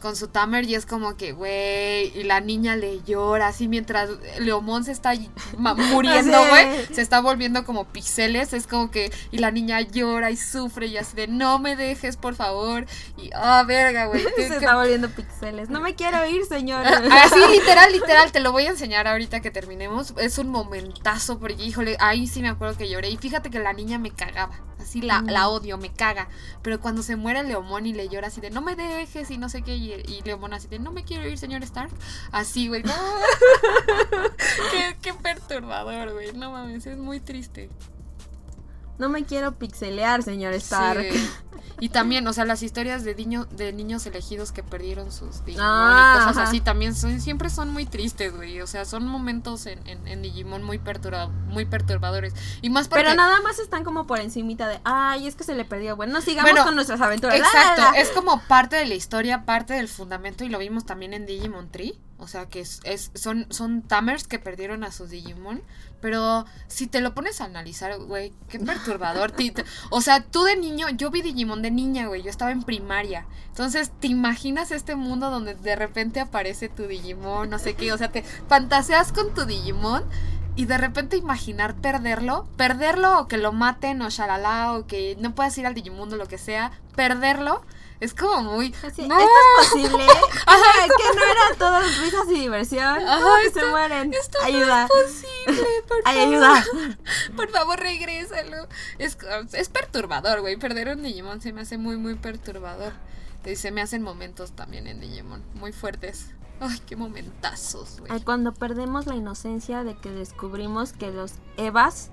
Con su Tamer y es como que, güey, y la niña le llora así mientras Leomon se está muriendo, güey. Se está volviendo como pixeles, es como que, y la niña llora y sufre y así de, no me dejes, por favor. Y, ah, verga, güey. Se está volviendo pixeles. No me quiero ir, señor. Así, literal, literal, te lo voy a enseñar ahorita que terminemos. Es un momentazo, porque, híjole, ahí sí me acuerdo que lloré. Y fíjate que la niña me cagaba. Así la, la odio, me caga. Pero cuando se muere Leomón y le llora así de, no me dejes y no sé qué. Y, y Leomón así de, no me quiero ir, señor Stark. Así, güey. qué, qué perturbador, güey. No mames, es muy triste. No me quiero pixelear, señor Sí, Stark. güey. Y también, o sea, las historias de, niño, de niños elegidos que perdieron sus Digimon Ah, y cosas ajá. así también son, siempre son muy tristes, güey. O sea, son momentos en, en, en Digimon muy, perturba, muy perturbadores. Y más porque... Pero nada más están como por encimita de, ay, es que se le perdió. Bueno, sigamos Bueno, con nuestras aventuras. La, Exacto, la, la. es como parte de la historia, parte del fundamento y lo vimos también en Digimon Tree. O sea, que es, es- son, son Tamers que perdieron a sus Digimon. Pero si te lo pones a analizar, güey, qué perturbador. O sea, tú de niño, yo vi Digimon de niña, güey, yo estaba en primaria. Entonces, ¿te imaginas este mundo donde de repente aparece tu Digimon, no sé qué? O sea, te fantaseas con tu Digimon y de repente imaginar perderlo, perderlo o que lo maten o shalala o que no puedas ir al Digimundo, lo que sea, perderlo es como muy... Así, ¡No! ¿Esto es posible? Ajá, que no eran todos risas y diversión. Ajá, ¿Cómo que esto- se mueren? Esto no ayuda. es posible, por Ay, favor. ayuda. Por favor, regrésalo. Es, es perturbador, güey. Perder un Digimon se me hace muy, muy perturbador. Y se me hacen momentos también en Digimon. Muy fuertes. Ay, qué momentazos, güey. Ay, cuando perdemos la inocencia de que descubrimos que los Evas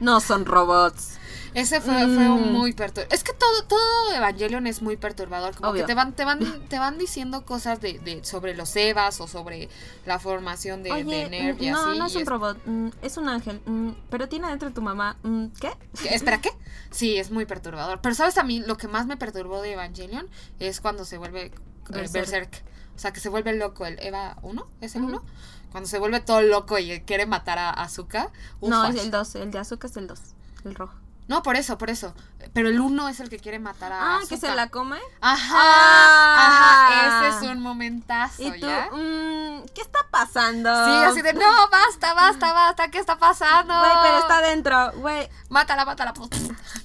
no son robots. Ese fue, fue Mm. muy perturbador. Es que todo, todo Evangelion es muy perturbador. Como Obvio. que te van, te van, te van diciendo cosas de, de- sobre los Evas o sobre la formación de, de Oye, Nerv y no, así. no es un robot, mm, es un ángel, mm, pero tiene dentro tu mamá. mm, ¿Qué? ¿Espera qué? Sí, es muy perturbador. Pero sabes a mí lo que más me perturbó de Evangelion es cuando se vuelve eh, Berserk. Berserk. O sea, que se vuelve loco el Eva 1, ¿es el Ujú. 1? Cuando se vuelve todo loco y quiere matar a Azuka. No, Ufas. es el 2, el de Azúcar es el 2, el rojo. No, por eso, por eso. Pero el 1 es el que quiere matar a Ah, que se la come. Ajá, Ah. ajá, ese es un momentazo, Y tú, ¿ya? mm, ¿qué está pasando? Sí, así de, no, basta, basta, basta, ¿qué está pasando? Güey, pero está dentro, güey. Mátala, mátala.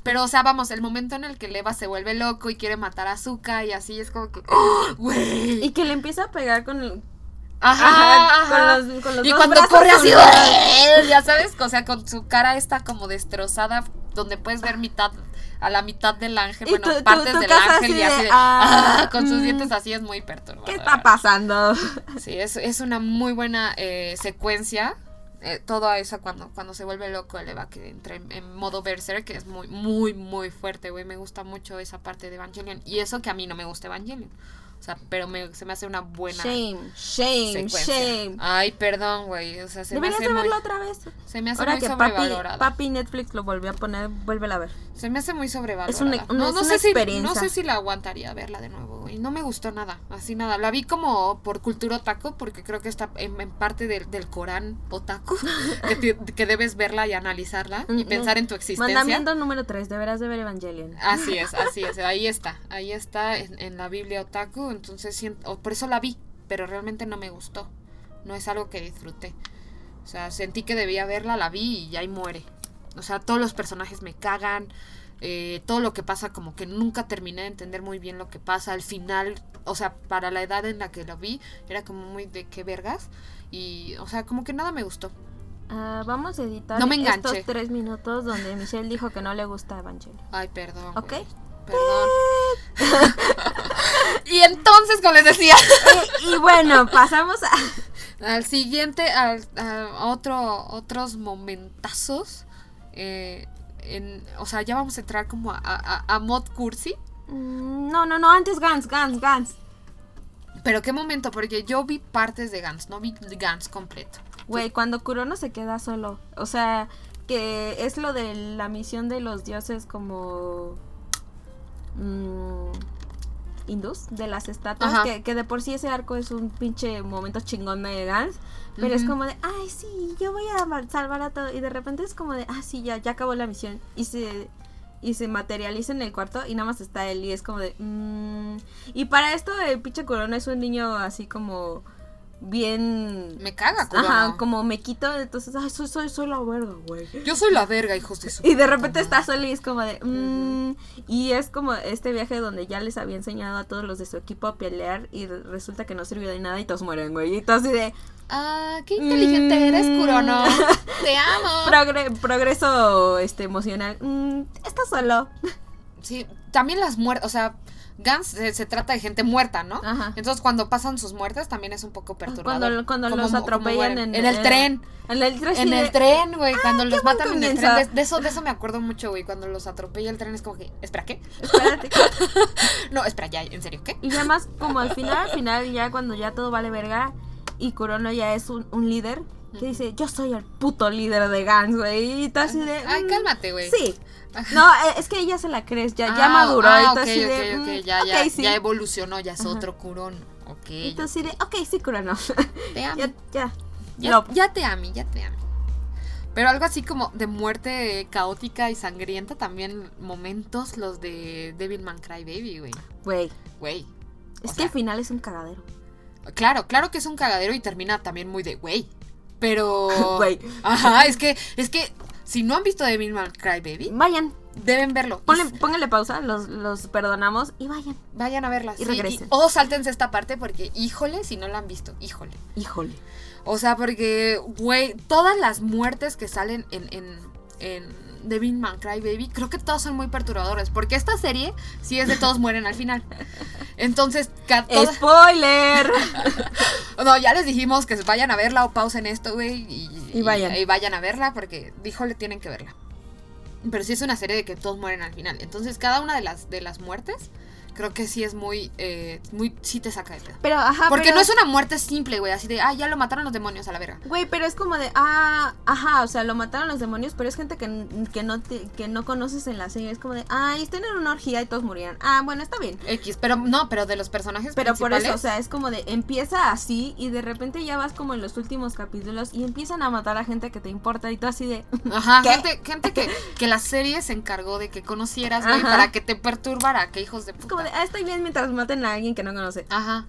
Pero, o sea, vamos, el momento en el que Leva se vuelve loco y quiere matar a Azuka y así es como que. ¡oh, ¡Güey! Y que le empieza a pegar con el. Ajá, con los- con los y dos cuando corre así, ¡güey! ya sabes, o sea, con su cara esta como destrozada, donde puedes ver mitad, a la mitad del ángel, bueno, partes del ángel y así de, ah, ah, con sus mm, dientes así es muy perturbador. ¿Qué está pasando? Sí, es, es una muy buena eh, secuencia. Eh, toda esa cuando, cuando se vuelve loco el Eva que entra en, en modo berserk que es muy, muy, muy fuerte, güey. Me gusta mucho esa parte de Evangelion. Y eso que a mí no me gusta Evangelion. O sea, pero me, se me hace una buena Shame, shame, secuencia. shame. Ay, perdón, güey. O sea, se me Deberías hace verlo otra vez. se me hace Ahora muy que papi, sobrevalorada. papi Netflix lo volvió a poner, vuélvela a ver. Se me hace muy sobrevalorada. Es una- una- no, no sé si, experiencia. no sé si la aguantaría verla de nuevo, güey. No me gustó nada, así nada. La vi como por cultura otaku, porque creo que está en, en parte del, del Corán otaku, que, te- que debes verla y analizarla y pensar en tu existencia. Mandamiento número 3, deberás de ver Evangelion. Así es, así es, ahí está, ahí está en, en la Biblia otaku, entonces siento, por eso la vi, pero realmente no me gustó, no es algo que disfruté. O sea, sentí que debía verla, la vi y ahí muere. O sea, todos los personajes me cagan, eh, todo lo que pasa como que nunca terminé de entender muy bien lo que pasa, al final, o sea, para la edad en la que lo vi, era como muy de qué vergas, y, o sea, como que nada me gustó. Ah, vamos a editar No me estos tres minutos donde Michelle dijo que no le gusta Evangelion. Ay, perdón. ¿Ok? Perdón. y entonces, como les decía, y, y bueno, pasamos a... Al siguiente, al, a otro, otros momentazos. eh, en, o sea, ya vamos a entrar como a, a, a mod cursi. Mm, No, no, no, antes Gans, Gans, Gans. Pero qué momento, porque yo vi partes de Gans, no vi Gans completo. Güey, cuando Kurono se queda solo. O sea, que es lo de la misión de los dioses como... mm, hindús, de las estatuas, que, que de por sí ese arco es un pinche momento chingón de Gans, pero es como de, ay, sí, yo voy a salvar a todo, y de repente es como de, ah, sí, ya, ya acabó la misión, y se, y se materializa en el cuarto, y nada más está él, y es como de, mm. y para esto el pinche Kurono es un niño así como bien... Me caga, Kurono. Ajá, como me quito, entonces, ay, soy, soy, soy la verga, güey. Yo soy la verga, hijos de su. Y de repente está solo y es como de... mm, Y es como este viaje donde ya les había enseñado a todos los de su equipo a pelear y re- resulta que no sirvió de nada y todos mueren, güey. Y todos así de... Ah, qué inteligente eres, Mm. Kurono. Te amo. progre- progreso este emocional. Mm, está solo. Sí, también las muertes, o sea, Gans se, se trata de gente muerta, ¿no? Ajá. Entonces cuando pasan sus muertes también es un poco perturbador. Cuando, los atropellan en, en el tren. En el tren. En el tren, güey, cuando los matan en el tren. De, de eso, de eso me acuerdo mucho, güey. Cuando los atropella el tren es como que, espera, ¿qué? Espérate. No, espera, ya, en serio, ¿qué? Y ya más como al final, al final, ya cuando ya todo vale verga y Kurono ya es un, un líder que dice, yo soy el puto líder de Gans, güey. Y tú así de... Ay, mm, cálmate, güey. Sí. No, eh, es que ella se la crees, ya, ya Ah, maduró. ah, y tú ok, así ok, de... ok, mm, ya, ya, sí. ya evolucionó, ya es Ajá. otro curón. Ok. Y tú así de, ok, sí, Kurono. Te amo. ya, ya. Ya, No. ya te amo, ya te amo. Pero algo así como de muerte caótica y sangrienta, también momentos los de Devilman Crybaby, güey. Güey, Güey. es O que sea, al final es un cagadero. Claro, claro que es un cagadero y termina también muy de güey. Pero. Güey. Ajá, es que, es que si no han visto Devilman Crybaby, Vayan, deben verlo. Y ponle, pónganle pausa, los, los perdonamos y vayan. Vayan a verla. y regresen. o sáltense esta parte porque, híjole, si no la han visto, híjole. Híjole. O sea, porque, güey, todas las muertes que salen en, en, en Devilman Crybaby, creo que todas son muy perturbadoras. Porque esta serie sí es de todos mueren al final. Entonces, toda- ¡Spoiler! no, ya les dijimos que vayan a verla o pausen esto, güey. Y, Y vayan. y vayan a verla porque, híjole, tienen que verla. Pero sí es una serie de que todos mueren al final. Entonces, cada una de las, de las muertes, creo que sí es muy, eh, muy, sí te saca de pedo. Pero, ajá, Porque pero- no es una muerte simple, güey, así de, ah, ya lo mataron los demonios a la verga. Güey, pero es como de, ah, ajá, o sea, lo mataron los demonios, pero es gente que, que, no, te- que no conoces en la serie. Es como de, ah, están en una orgía y todos murieron. Ah, bueno, está bien. X, pero no, pero de los personajes Pero por eso, o sea, es como de, empieza así y de repente ya vas como en los últimos capítulos y empiezan a matar a gente que te importa y tú así de, Ajá, ¿Qué? gente, gente que, que la serie se encargó de que conocieras, güey, para que te perturbara, que hijos de como de, ah, estoy bien mientras maten a alguien que no conoce. Ajá.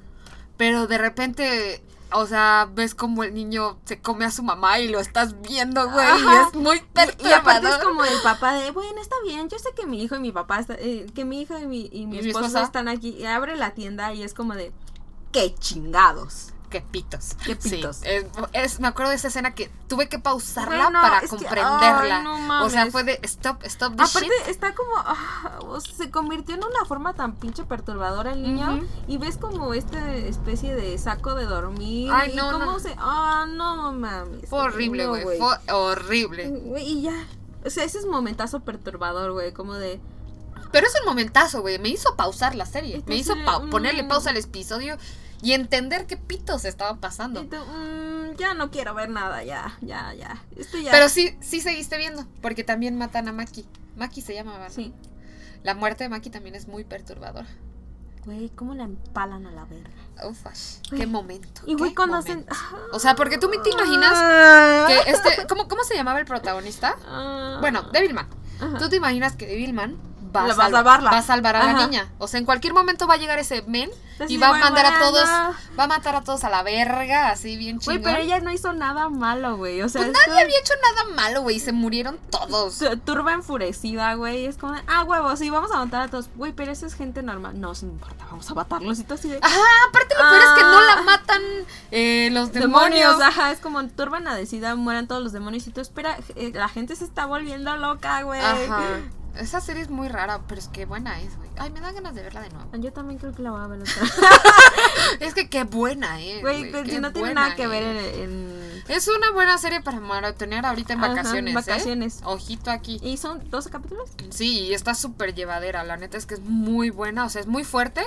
Pero de repente, o sea, ves como el niño se come a su mamá y lo estás viendo, güey, y es muy Y, y aparte es perturbador. como el papá de, bueno, está bien, yo sé que mi hijo y mi papá, está- eh, que mi hija y mi, y mi ¿Y mi esposo esposa? están aquí. Y abre la tienda y es como de, qué chingados. Qué pitos. Qué pitos. Sí, es, es- me acuerdo de esa escena que tuve que pausarla para que- comprenderla. ay, no o sea, mames. fue de stop, stop the Aparte, shit. está como. ah, se convirtió en una forma tan pinche perturbadora el niño. Y ves como esta especie de saco de dormir. Ay, y no, cómo se. Ah, no mames. Fue horrible, güey. Fue horrible. Y ya. O sea, ese es momentazo perturbador, güey. Como de. Pero es un momentazo, güey. Me hizo pausar la serie. Me hizo pa- mm. ponerle pausa al episodio y entender qué pitos estaba pasando. y tú, mm, ya no quiero ver nada, ya, ya, ya. Esto ya. Pero sí, sí seguiste viendo, porque también matan a Maki. Maki se llama, ¿verdad? Sí. La muerte de Maki también es muy perturbadora. Güey, ¿cómo la empalan a la verga? Uf, ash, qué momento. Y güey, qué cuando hacen. O sea, porque tú te imaginas que este. ¿Cómo, cómo se llamaba el protagonista? Ah. Bueno, Devilman. Ajá. Tú te imaginas que Devilman va a, La va a salva- salvarla. va a salvar a la niña. O sea, en cualquier momento va a llegar ese men y va a güey, mandar a todos. Va a matar a todos a la verga, así bien Güey, chingón. pero ella no hizo nada malo, güey. O sea, Pues nadie había hecho nada malo, güey. Se murieron todos. tu- turba enfurecida, güey. Es como, de, ah, huevos, sí, vamos a matar a todos. Güey, pero eso es gente normal. No, no importa, vamos a matarlos y todo así de. Ajá, aparte lo peor es que no Ah. la matan eh, los demonios. Demonios, ajá, es como turba enadecida, mueran todos los demonios y tú espera, eh, la gente se está volviendo loca, güey. Ajá. Esa serie es muy rara, pero es que buena es, güey. Ay, me da ganas de verla de nuevo. Yo también creo que la voy a ver otra. Es que qué buena es. Güey, pero qué si no tiene nada que ver en. en- Es una buena serie para maratonear ahorita en Ajá, vacaciones. ¿eh? vacaciones. Ojito aquí. ¿Y son 12 capítulos? Sí, y está súper llevadera. La neta es que es muy buena. O sea, es muy fuerte.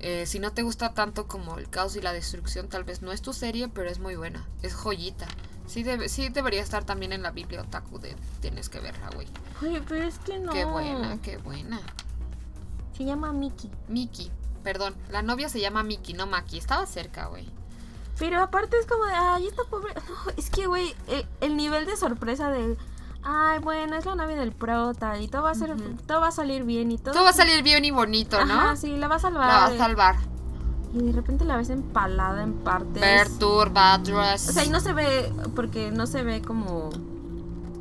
Eh, si no te gusta tanto como el caos y la destrucción, tal vez no es tu serie, pero es muy buena. Es joyita. Sí, debe, sí debería estar también en la Biblia Otaku de tienes que verla, güey. Oye, pero es que no. Qué buena, qué buena. Se llama Mickey. Miki, perdón. La novia se llama Miki, no Maki. Estaba cerca, güey. Pero aparte es como de, ay, esta pobre. No, es que, güey, el, el nivel de sorpresa de. Ay, bueno, es la novia del prota y todo va a ser, todo va a salir bien y todo. Todo va a salir bien y bonito, ¿no? Ajá, sí, la va a salvar. La va a salvar. Y de repente la ves empalada en partes. Perturbadras. O sea, y no se ve, porque no se ve como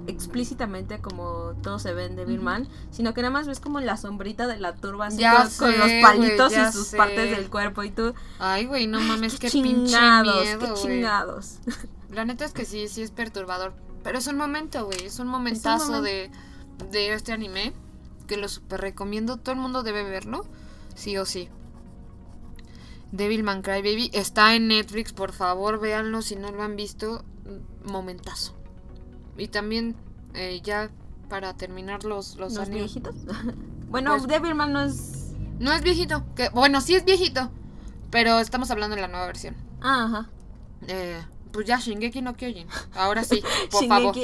explícitamente como todo se ve en Devilman, sino que nada más ves como la sombrita de la turba así Ya con, los palitos y sus sé. partes del cuerpo y tú, Ay, güey, no mames, qué, qué pinche chingados, miedo, qué chingados. La neta es que sí, sí es perturbador. Pero es un momento, güey. Es un momentazo momento. de, de este anime. Que lo super recomiendo. Todo el mundo debe verlo. Sí o sí. Devilman Crybaby está en Netflix, por favor, véanlo si no lo han visto. mm, Momentazo. Y también, eh, ya para terminar los, los, ¿Los viejitos? bueno, Pues- Devilman no es. No es viejito. Que, bueno, sí es viejito. Pero estamos hablando de la nueva versión. Ajá. Eh, pues ya, Shingeki no Kyojin. Ahora sí, por favor.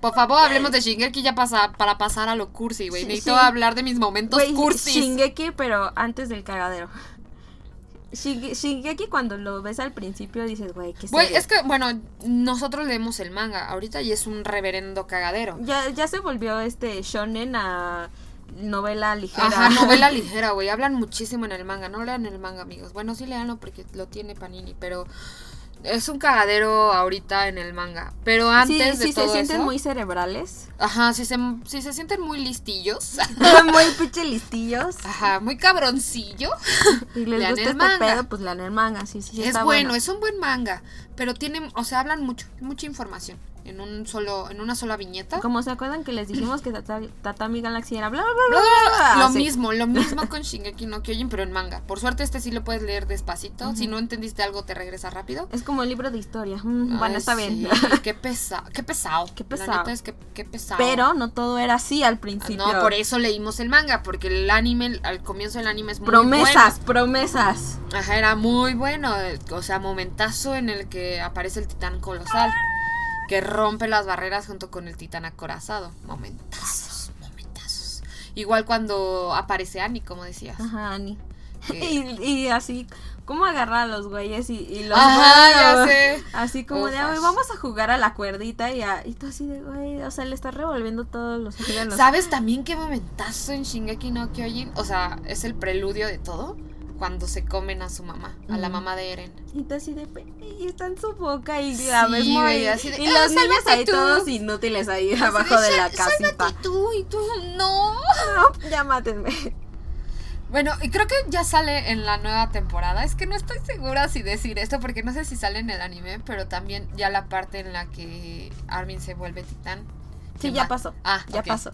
Por favor, hablemos de Shingeki ya pasa, para pasar a lo cursi, güey. Necesito sí. hablar de mis momentos Güey, cursis. Shingeki, pero antes del cagadero. Shinge- Shingeki cuando lo ves al principio dices, güey, qué Güey, es que, bueno, nosotros leemos el manga ahorita y es un reverendo cagadero. Ya, ya se volvió este shonen a novela ligera. Ajá, novela ligera, güey. Hablan muchísimo en el manga. No lean el manga, amigos. Bueno, sí leanlo porque lo tiene Panini, pero es un cagadero ahorita en el manga. Pero antes sí, de sí todo se sienten eso- muy cerebrales. Ajá, si se, si se sienten muy listillos. muy pinche listillos. Ajá, muy cabroncillo. Y les Lean gusta el este manga. pedo, pues lean el manga. Sí, sí, sí, es está bueno, es un buen manga. Pero tienen, o sea, hablan mucho, mucha información. En un solo, en una sola viñeta. Como se acuerdan que les dijimos que Tata- Tatami Galaxy era bla bla Bla. Lo mismo, lo mismo con Shingeki no Kyojin, pero en manga. Por suerte este sí lo puedes leer despacito. Si no entendiste algo te regresa rápido. Es como el libro de historia. Mm, bueno, está bien. qué pesado, qué pesado. Qué La pesado. neta es que qué pesado. Pero no todo era así al principio. no, por eso leímos el manga, porque el anime, al comienzo del anime es muy Promesas, promesas. Ajá, era muy bueno. O sea, momentazo en el que aparece el titán colosal. Que rompe las barreras junto con el titán acorazado. Momentazos, momentazos. Igual cuando aparece Annie, como decías. Ajá, Ani. que- Y, y así, ¿cómo agarrar a los güeyes y, y los Ajá, ya sé. Así como de. "Ay, vamos a jugar a la cuerdita y, a, y tú así de, güey, o sea, le estás revolviendo todos los órganos. ¿Sabes también qué momentazo en Shingeki no Kyojin? O sea, es el preludio de todo. Cuando se comen a su mamá, a la Ujú. mamá de Eren. Y tú así de, y está en su boca y la Sí, ves morir. así de, y "Ah, los niños ahí tú". todos inútiles ahí abajo de la casita. Tú y tú no. No, ya mátenme. Bueno, y creo que ya sale en la nueva temporada. Es que no estoy segura si decir esto porque no sé si sale en el anime, pero también ya la parte en la que Armin se vuelve titán. Sí, ya pasó. Ah, ya pasó.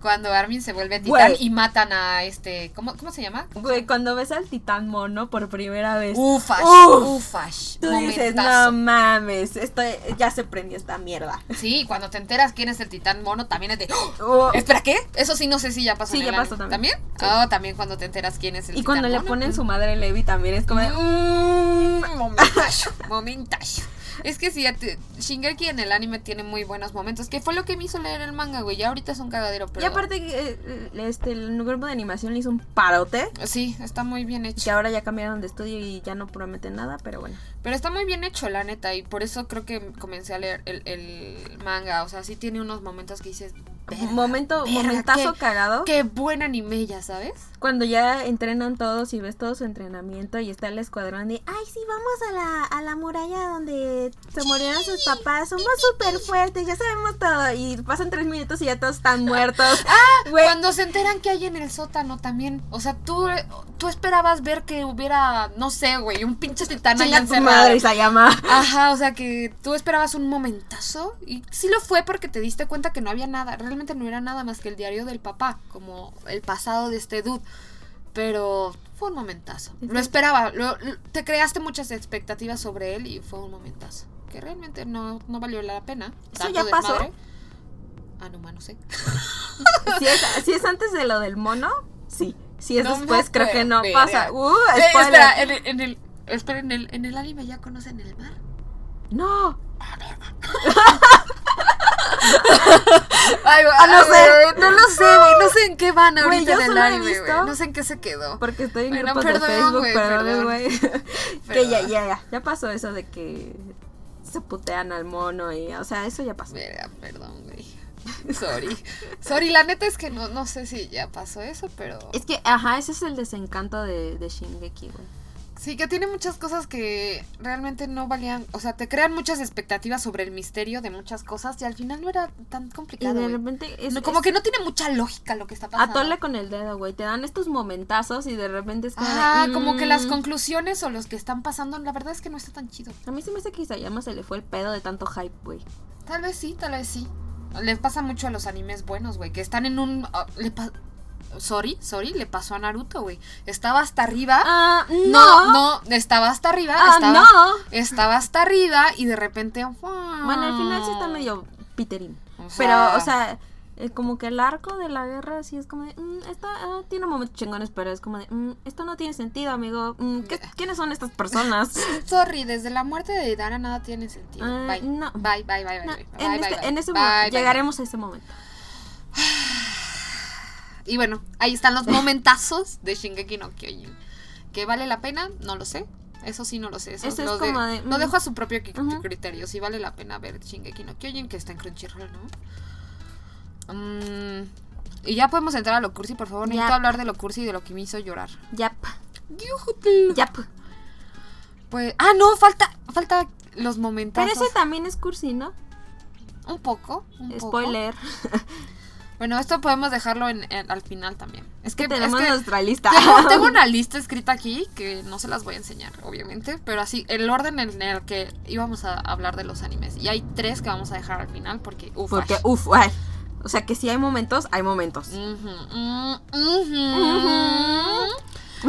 Cuando Armin se vuelve titán y matan a este, ¿cómo, cómo se llama? Güey, cuando ves al titán mono por primera vez, Ufash, Uf. ufash. tú dices, no mames, esto ya se prendió esta mierda. Sí, cuando te enteras quién es el titán mono, también es de. ¡Oh! Oh, Espera, ¿qué? Eso sí, no sé si ya pasó. Sí, en ya el pasó anime. también. Sí. Oh, también cuando te enteras quién es el y titán cuando le mono. ponen su madre Levi también es como de, Mm, momentazo, momentazo. Es que sí, ya te- Shingeki en el anime tiene muy buenos momentos. Que fue lo que me hizo leer el manga, güey. Ya ahorita es un cagadero, pero. Y aparte, eh, este, el grupo de animación le hizo un parote. Sí, está muy bien hecho. Que ahora ya cambiaron de estudio y ya no prometen nada, pero bueno. Pero está muy bien hecho, la neta. Y por eso creo que comencé a leer el, el manga. O sea, sí tiene unos momentos que dices. "Verga, Momento, verga, momentazo qué- cagado. Qué buen anime, ya sabes. Cuando ya entrenan todos y ves todo su entrenamiento y está el escuadrón de, ay, sí, vamos a la, a la muralla donde se murieron sus papás, somos súper fuertes, ya sabemos todo. Y pasan tres minutos y ya todos están muertos. Ah, Güey. Cuando se enteran que hay en el sótano también. O sea, tú, tú esperabas ver que hubiera, no sé, güey, un pinche titán ahí encerrado. madre, Sayama. Ajá, o sea que tú esperabas un momentazo y sí lo fue porque te diste cuenta que no había nada, realmente no era nada más que el diario del papá, como el pasado de este dude. Pero fue un momentazo. Lo esperaba, lo- lo- te creaste muchas expectativas sobre él y fue un momentazo. Que realmente no, no valió la pena. ¿Eso ya pasó? Ah, no, no sé. Si es, si es antes de lo del mono, sí. Si es No después, creo que no pasa. Uh, Eh, espera, en el, en el- espera, en el, en el anime ya conocen el mar. No. Ay, Ah, no sé. no lo sé, güey. No sé en qué van ahorita yo en el anime, güey. No sé en qué se quedó. Porque estoy en grupos perdón, de Facebook, güey, perdón, güey. que ya, ya, ya. Ya pasó eso de que se putean al mono y, o sea, eso ya pasó. Perdón, güey. Sorry. Sorry, la neta es que no, no sé si ya pasó eso, pero. Es que, ajá, ese es el desencanto de, de Shingeki, güey. Sí, que tiene muchas cosas que realmente no valían. O sea, te crean muchas expectativas sobre el misterio de muchas cosas y al final no era tan Y complicado. de güey. repente es, No, como es que no tiene mucha lógica lo que está pasando. atole con el dedo, güey. Te dan estos momentazos y de repente es como de, Ah, como que las mm. conclusiones o los que están pasando, la verdad es que no está tan chido. A mí se me hace que Isayama se le fue el pedo de tanto hype, güey. Tal vez sí, tal vez sí. Le pasa mucho a los animes buenos, güey, que están en un... ah, le pa- sorry, sorry, le pasó a Naruto, güey. Estaba hasta arriba. Ah, no, no. no, estaba hasta arriba. Ah, estaba, no. estaba hasta arriba y de repente. Bueno, al final sí está medio piterín. O sea- pero, o sea, eh, como que el arco de la guerra sí es como de, mm, esta, ah, tiene momentos chingones, pero es como de, mm, esto no tiene sentido, amigo. Mm, ¿qué- ¿Quiénes son estas personas? Sorry, desde la muerte de Dara nada tiene sentido. Bye. no. bye. Bye, bye, bye, No, bye, en, bye, este- bye, en ese Bye, momento bye, bye. llegaremos a ese momento. Y bueno, ahí están los momentazos de Shingeki no Kyojin. ¿Que vale la pena? No lo sé. Eso sí no lo sé. Eso, Eso es lo, como de, lo mm. dejo a su propio criterio. Si vale la pena ver Shingeki no Kyojin, que está en Crunchyroll, ¿no? Mm, y ya podemos entrar a lo cursi, por favor. Necesito Ya. hablar de lo cursi y de lo que me hizo llorar. Yap, yap. Pues, ah, no, falta, falta los momentos. Pero ese también es cursi, ¿no? Un poco. un poco. Bueno, esto podemos dejarlo en, en- al final también. Es que, es Tenemos que nuestra lista. tengo, tengo una lista escrita aquí que no se las voy a enseñar, obviamente. Pero así, el orden en el que íbamos a hablar de los animes. Y hay tres que vamos a dejar al final porque, uff. Porque, uff. O sea que si hay momentos, hay momentos.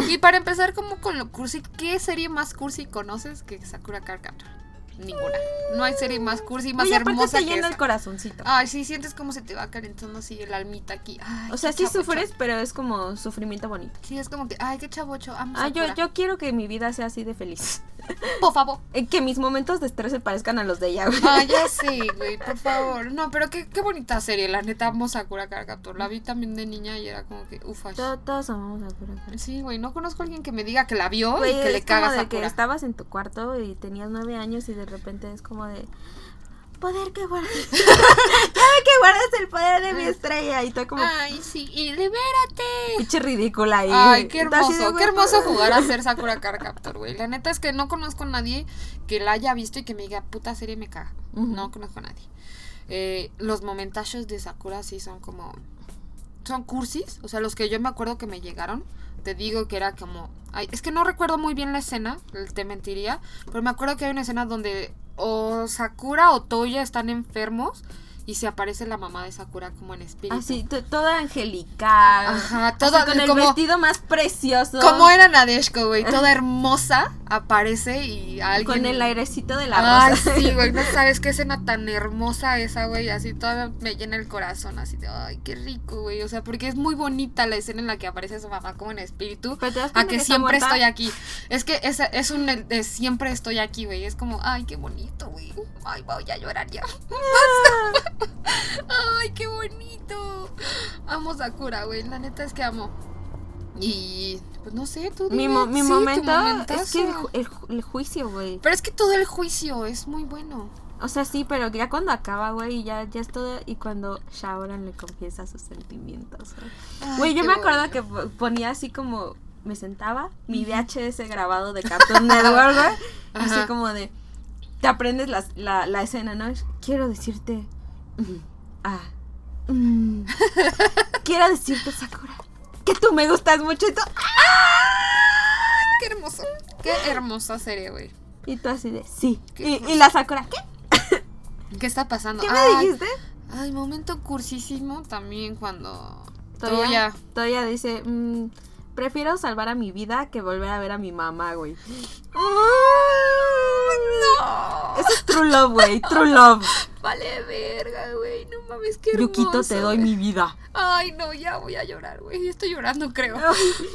Y para empezar, como con lo cursi, ¿qué serie más cursi conoces que Sakura Card Captor? Ninguna. No hay serie más cursi, más Oye, hermosa te que llena el corazoncito. Ay, sí, sientes como se te va calentando así el almita aquí. Ay, o sea, sí sufres, pero es como sufrimiento bonito. Sí, es como que, ay, qué chavocho. Amo Ah, yo, yo quiero que mi vida sea así de feliz. Por favor. Eh, Que mis momentos de estrés se parezcan a los de ella, güey. Ay, ya sé, güey, por favor. No, pero qué, qué bonita serie. La neta amo Sakura Card Captor. La vi también de niña y era como que, ufa. To- Todos amamos a Sakura. Sí, güey, no conozco a alguien que me diga que la vio Güey, y que le es caga como de Sakura. que estabas en tu cuarto y tenías nueve años y de repente es como de poder que guardas. que guardas el poder de mi estrella y tú como Ay, sí, y libérate. pinche ridícula ahí. Ay, qué de, hermoso, qué hermoso jugar a ser Sakura Card Captor, güey. La neta es que no conozco a nadie que la haya visto y que me diga, puta serie me caga. No conozco a nadie. Eh, los momentachos de Sakura sí son como. Son cursis. O sea, los que yo me acuerdo que me llegaron. Te digo que era como. Es que no recuerdo muy bien la escena, te mentiría. Pero me acuerdo que hay una escena donde o Sakura o Toya están enfermos y se aparece la mamá de Sakura como en espíritu. Así, to- toda angelical. Ajá, toda- con el como- vestido más precioso. Como era Nadeshko, güey, toda hermosa, aparece y alguien... Con el airecito de la Ay, rosa. sí, güey, no sabes qué escena tan hermosa esa, güey, así todavía me llena el corazón, así de, ay, qué rico, güey, o sea, porque es muy bonita la escena en la que aparece su mamá como en espíritu, Pero te das a que, siempre muerta. estoy aquí, es que es, es un de siempre estoy aquí, güey, es como, ay, qué bonito, güey, ay, voy a llorar ya, ay, qué bonito, amo Sakura, güey, la neta es que amo. Y pues no sé, tú mi, dime. mo- mi Sí, tu momento es que el, ju- el ju- el juicio, güey. Pero es que todo el juicio es muy bueno. O sea, sí, pero ya cuando acaba, güey, ya, ya es todo. Y cuando Shaoran le confiesa sus sentimientos. güey. Yo me acuerdo que po- ponía así como. Me sentaba, mi VHS grabado de Cartoon Network, güey. Así como de. Te aprendes la, la, la escena, ¿no? Quiero decirte. ah. mm, quiero decirte, Sakura. Que tú me gustas mucho y tú. Qué hermoso. Qué hermosa serie, güey. Y tú así de. Sí. Y, la Sakura. ¿Qué? ¿Qué está pasando? ¿Qué me ay, dijiste? Ay, momento cursísimo también cuando Toya, Toya. Dice, mm, prefiero salvar a mi vida que volver a ver a mi mamá, güey. No. Eso es true love, güey, true love. Vale verga, güey. No mames, qué hermoso. Yukito, te doy mi vida. Ay, no, ya voy a llorar, güey. Estoy llorando, creo.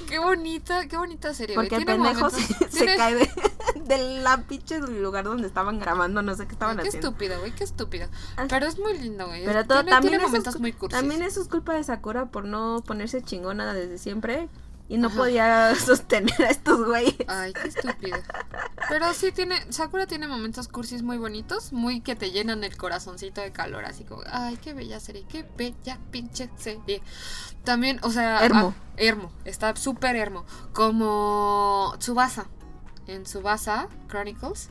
Qué bonita, qué bonita serie, güey. Porque el pendejo se, se cae de, de la pinche lugar donde estaban grabando, no sé qué estaban Ay, qué haciendo. estúpido, güey, qué estúpido. Ah. Pero es muy lindo, güey. Pero todo, tiene, también, tiene momentos muy cursis. también eso es culpa de Sakura por no ponerse chingona desde siempre y no Ajá. podía sostener a estos güeyes. Ay, qué estúpido. Pero sí tiene, Sakura tiene momentos cursis muy bonitos, muy que te llenan el corazoncito de calor, así como, ay, qué bella serie, qué bella pinche serie. También, o sea, Hermo. ah, hermo, está súper hermo. Como Tsubasa, en Tsubasa Chronicles,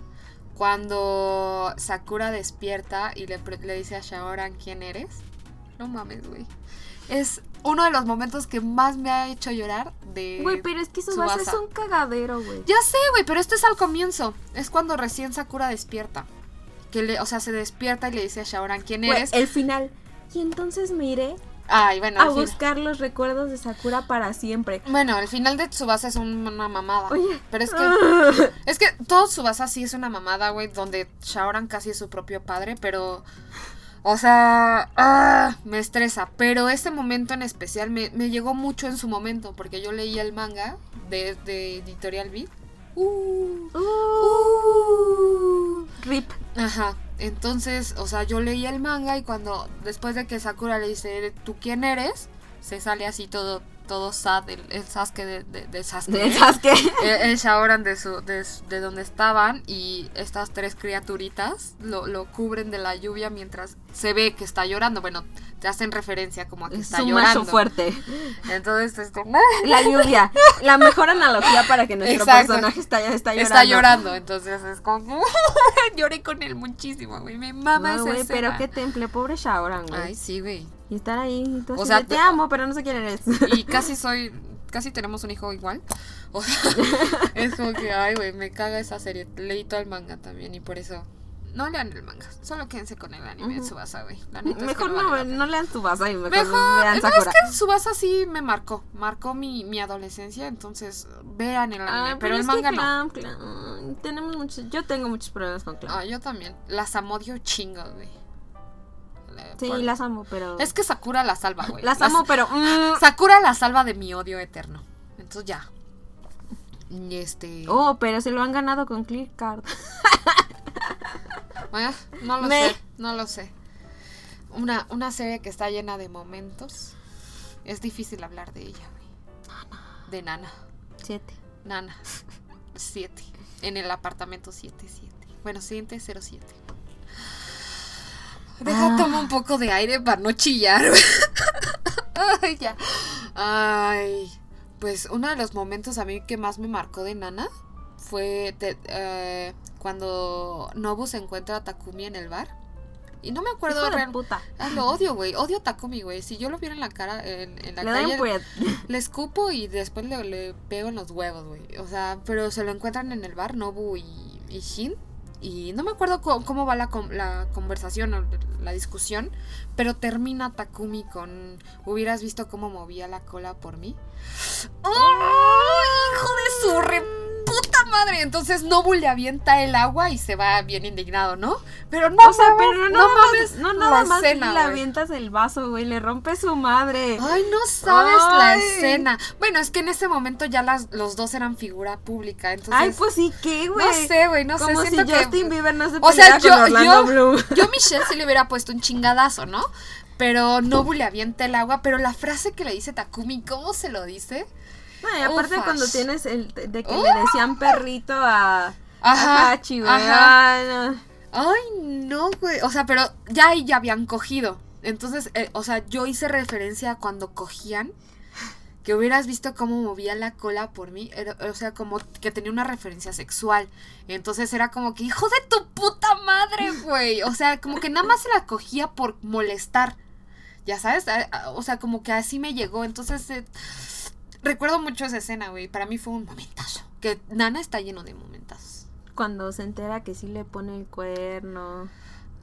cuando Sakura despierta y le, le dice a Shaoran quién eres. No mames, güey. Es uno de los momentos que más me ha hecho llorar de Güey, pero es que su base es un cagadero, güey. Ya sé, güey, pero esto es al comienzo. Es cuando recién Sakura despierta. Que le, o sea, se despierta y le dice a Shaoran quién Güey, eres. el final. Y entonces me iré Ay, bueno, a buscar los recuerdos de Sakura para siempre. Bueno, el final de Tsubasa es un- una mamada. Oye. Pero es que. Es que todo Tsubasa sí es una mamada, güey. Donde Shaoran casi es su propio padre, pero. O sea. ah, me estresa. Pero ese momento en especial me, me llegó mucho en su momento. Porque yo leí el manga de, de Editorial Beat. Uh, Uh, Rip. Ajá. Entonces, o sea, yo leí el manga y cuando después de que Sakura le dice, ¿tú quién eres? Se sale así todo, todo sad, el, el Sasuke de, de, de Sasuke. ¿De Sasuke? el, el Shaoran de, su, de, de donde estaban y estas tres criaturitas lo, lo cubren de la lluvia mientras se ve que está llorando. Bueno, te hacen referencia como a que Es está llorando. fuerte. Entonces, este, La lluvia. La mejor analogía para que nuestro Exacto. personaje está, está llorando. está llorando. Entonces es como lloré con él muchísimo, güey. Me mama No, esa güey, pero qué temple, pobre Shaoran, güey. Ay, sí, güey. Y estar ahí, y tú O sea, te amo, pero no sé quién eres. Y casi soy, casi tenemos un hijo igual. O sea, es como que, ay, güey, me caga esa serie. Leí todo el manga también y por eso. No lean el manga, solo quédense con el anime de Ujú. Tsubasa, güey. La neta es que Mejor vale no, no lean tu vaso y mejor, Mejor, vean no, Sakura. es que Tsubasa sí me marcó, marcó mi, mi adolescencia, entonces vean el anime, Ah, pero, el manga no. Tenemos muchos, yo tengo muchos problemas con Clamp. Ah, yo también, las amodio chingo, güey. Sí, por- las amo, pero... Es que Sakura la salva, güey. las amo, pero... mm, Sakura la salva de mi odio eterno. Entonces ya. Y este. Oh, pero se lo han ganado con Clear Card. No lo Me- sé, no lo sé. Una, una serie que está llena de momentos. Es difícil hablar de ella, güey. De Nana. Siete. Nana. 7. En el apartamento 77. Bueno, 707. Deja, Ah. toma un poco de aire para no chillar. Ay, ya. Ay. Pues uno de los momentos a mí que más me marcó de Nana fue de- eh, cuando Nobu se encuentra a Takumi en el bar. Y no me acuerdo Hijo de real- puta. Ah, lo odio, güey. Odio a Takumi, güey. Si yo lo viera en la cara, en, en la Le doy calle, le escupo y después le, le pego en los huevos, güey. O sea, pero se lo encuentran en el bar, Nobu y, y Shin. Y no me acuerdo cómo, va la, con- la conversación o la discusión, pero termina Takumi con hubieras visto cómo movía la cola por mí. ¡Ay, hijo de su puta madre! Entonces Nobu le avienta el agua y se va bien indignado, ¿no? Pero no, O sea, mames, pero no, no mames no la nada más escena, le avientas el vaso, güey, le rompe su madre. Ay, no sabes la Ay. escena. Bueno, es que en ese momento ya las, los dos eran figura pública, entonces... Ay, pues sí, ¿qué, güey? no sé, güey, no sé. Como si siento que- Justin Bieber no se O sea, yo, con yo, Bloom. yo a Michelle sí le hubiera puesto un chingadazo, ¿no? Pero Nobu le avienta el agua, pero la frase que le dice Takumi, ¿cómo se lo dice? No, y aparte Ufas. cuando tienes el de que Uh. le decían perrito a, Ajá, a ajá. Ay, no. Güey. O sea, pero ya ahí ya habían cogido. Entonces, eh, o sea, yo hice referencia a cuando cogían. Que hubieras visto cómo movía la cola por mí. Era- o sea, como que tenía una referencia sexual. Entonces era como que, hijo de tu puta madre, güey. O sea, como que nada más se la cogía por molestar. Ya sabes, o sea, como que así me llegó. Entonces, eh, recuerdo mucho esa escena, güey. Para mí fue un momentazo. Que Nana está lleno de momentazos. Cuando se entera que sí le pone el cuerno.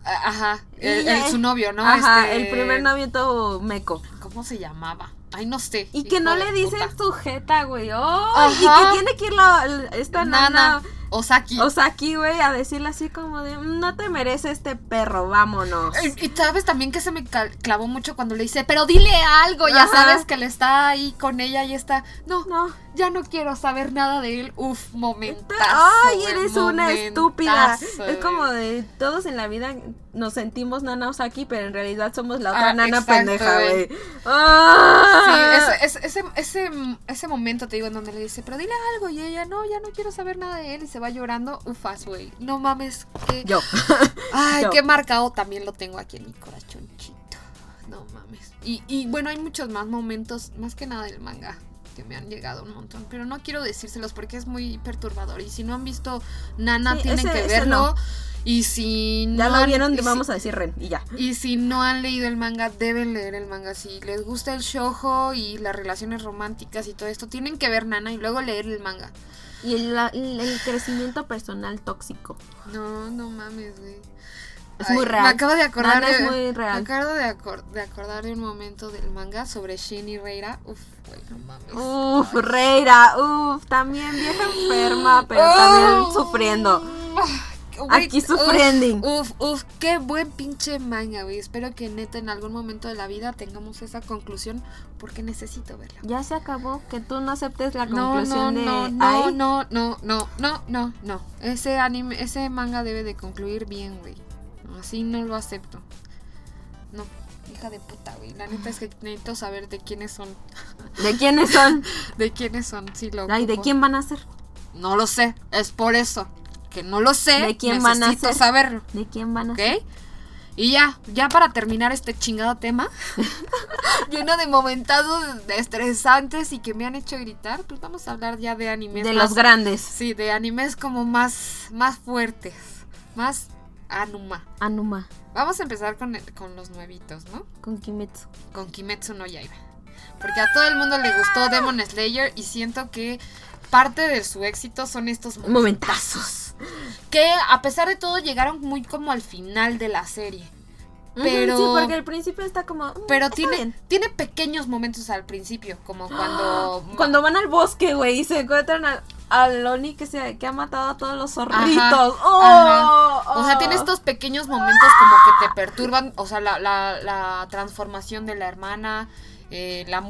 Ajá, el, el- su novio, ¿no? Ajá, Este, el primer novio todo meco. ¿Cómo se llamaba? Ay, no sé. Y que no le dicen sujeta, güey. ¡Oh! Y que tiene que ir la, esta Nana. nana, Osaki. Osaki, güey, a decirle así como de, "Mm, no te merece este perro, vámonos. y, y sabes también que se me clavó mucho cuando le dice, pero dile algo, ya sabes que le está ahí con ella y está, no, No. ya no quiero saber nada de él. Uf, momentazo. Ay, eres una estúpida. Es como de todos en la vida nos sentimos nana Osaki, pero en realidad somos la otra Ah, nana exacto, pendeja, güey. Ah. Sí, ese, ese, ese, ese, ese momento te digo en donde le dice, pero dile algo y ella, no, ya no quiero saber nada de él y se va llorando, ufas, güey. No mames, que... Yo. Ay, Yo. qué marcado también lo tengo aquí en mi corazoncito. No mames. Y, y bueno, hay muchos más momentos, más que nada del manga, que me han llegado un montón. Pero no quiero decírselos porque es muy perturbador. Y si no han visto Nana, Sí, tienen ese- que verlo. no. Y si no Ya lo han- vieron, y si- vamos a decir Ren y ya. y si no han leído el manga, deben leer el manga. Si les gusta el shoujo y las relaciones románticas y todo esto, tienen que ver Nana y luego leer el manga. Y el, el- el crecimiento personal tóxico. No, no mames, güey. Es Ay, muy real. Me acabo de acordar es de, muy real. Me acabo de, acor- de acordar de un momento del manga sobre Shin y Reira. Uf, güey, no mames. Uf, Reira, uf, también vieja enferma, pero también sufriendo. Aquí sufriendo. Uf, uf, uf, qué buen pinche manga, güey. Espero que neta en algún momento de la vida tengamos esa conclusión porque necesito verla. Ya se acabó, que tú no aceptes la No, no, conclusión de no, no, no, no, no, no, no, no. Ese anime, ese manga debe de concluir bien, güey. Así no lo acepto. No, hija de puta, güey. La neta es que necesito saber de quiénes son. ¿De quiénes son? De quiénes son, sí lo Ay, ¿de quién van a ser? No lo sé, es por eso que no lo sé. ¿De quién van a necesito ser? saberlo, ¿De quién van a ¿ok? ser? Y ya, ya para terminar este chingado tema, lleno de momentazos estresantes y que me han hecho gritar, pues vamos a hablar ya de animes De más- los grandes. Sí, de animes como más, más fuertes, más anuma. Anuma, Vamos a empezar con, con los nuevitos, ¿no? con Kimetsu. Con Kimetsu no Yaiba. Porque a todo el mundo le gustó Demon Slayer y siento que parte de su éxito son estos Momentazos. Que a pesar de todo llegaron muy como al final de la serie. Pero- Sí, porque al principio está como. mm, Pero está tiene, bien. tiene pequeños momentos al principio, como cuando... Cuando van al bosque, güey, y se encuentran al, al Oni que, se, que ha matado a todos los zorritos. Ajá, ¡Oh! ajá. O sea, tiene estos pequeños momentos como que te perturban, o sea, la, la, la transformación de la hermana, eh, la,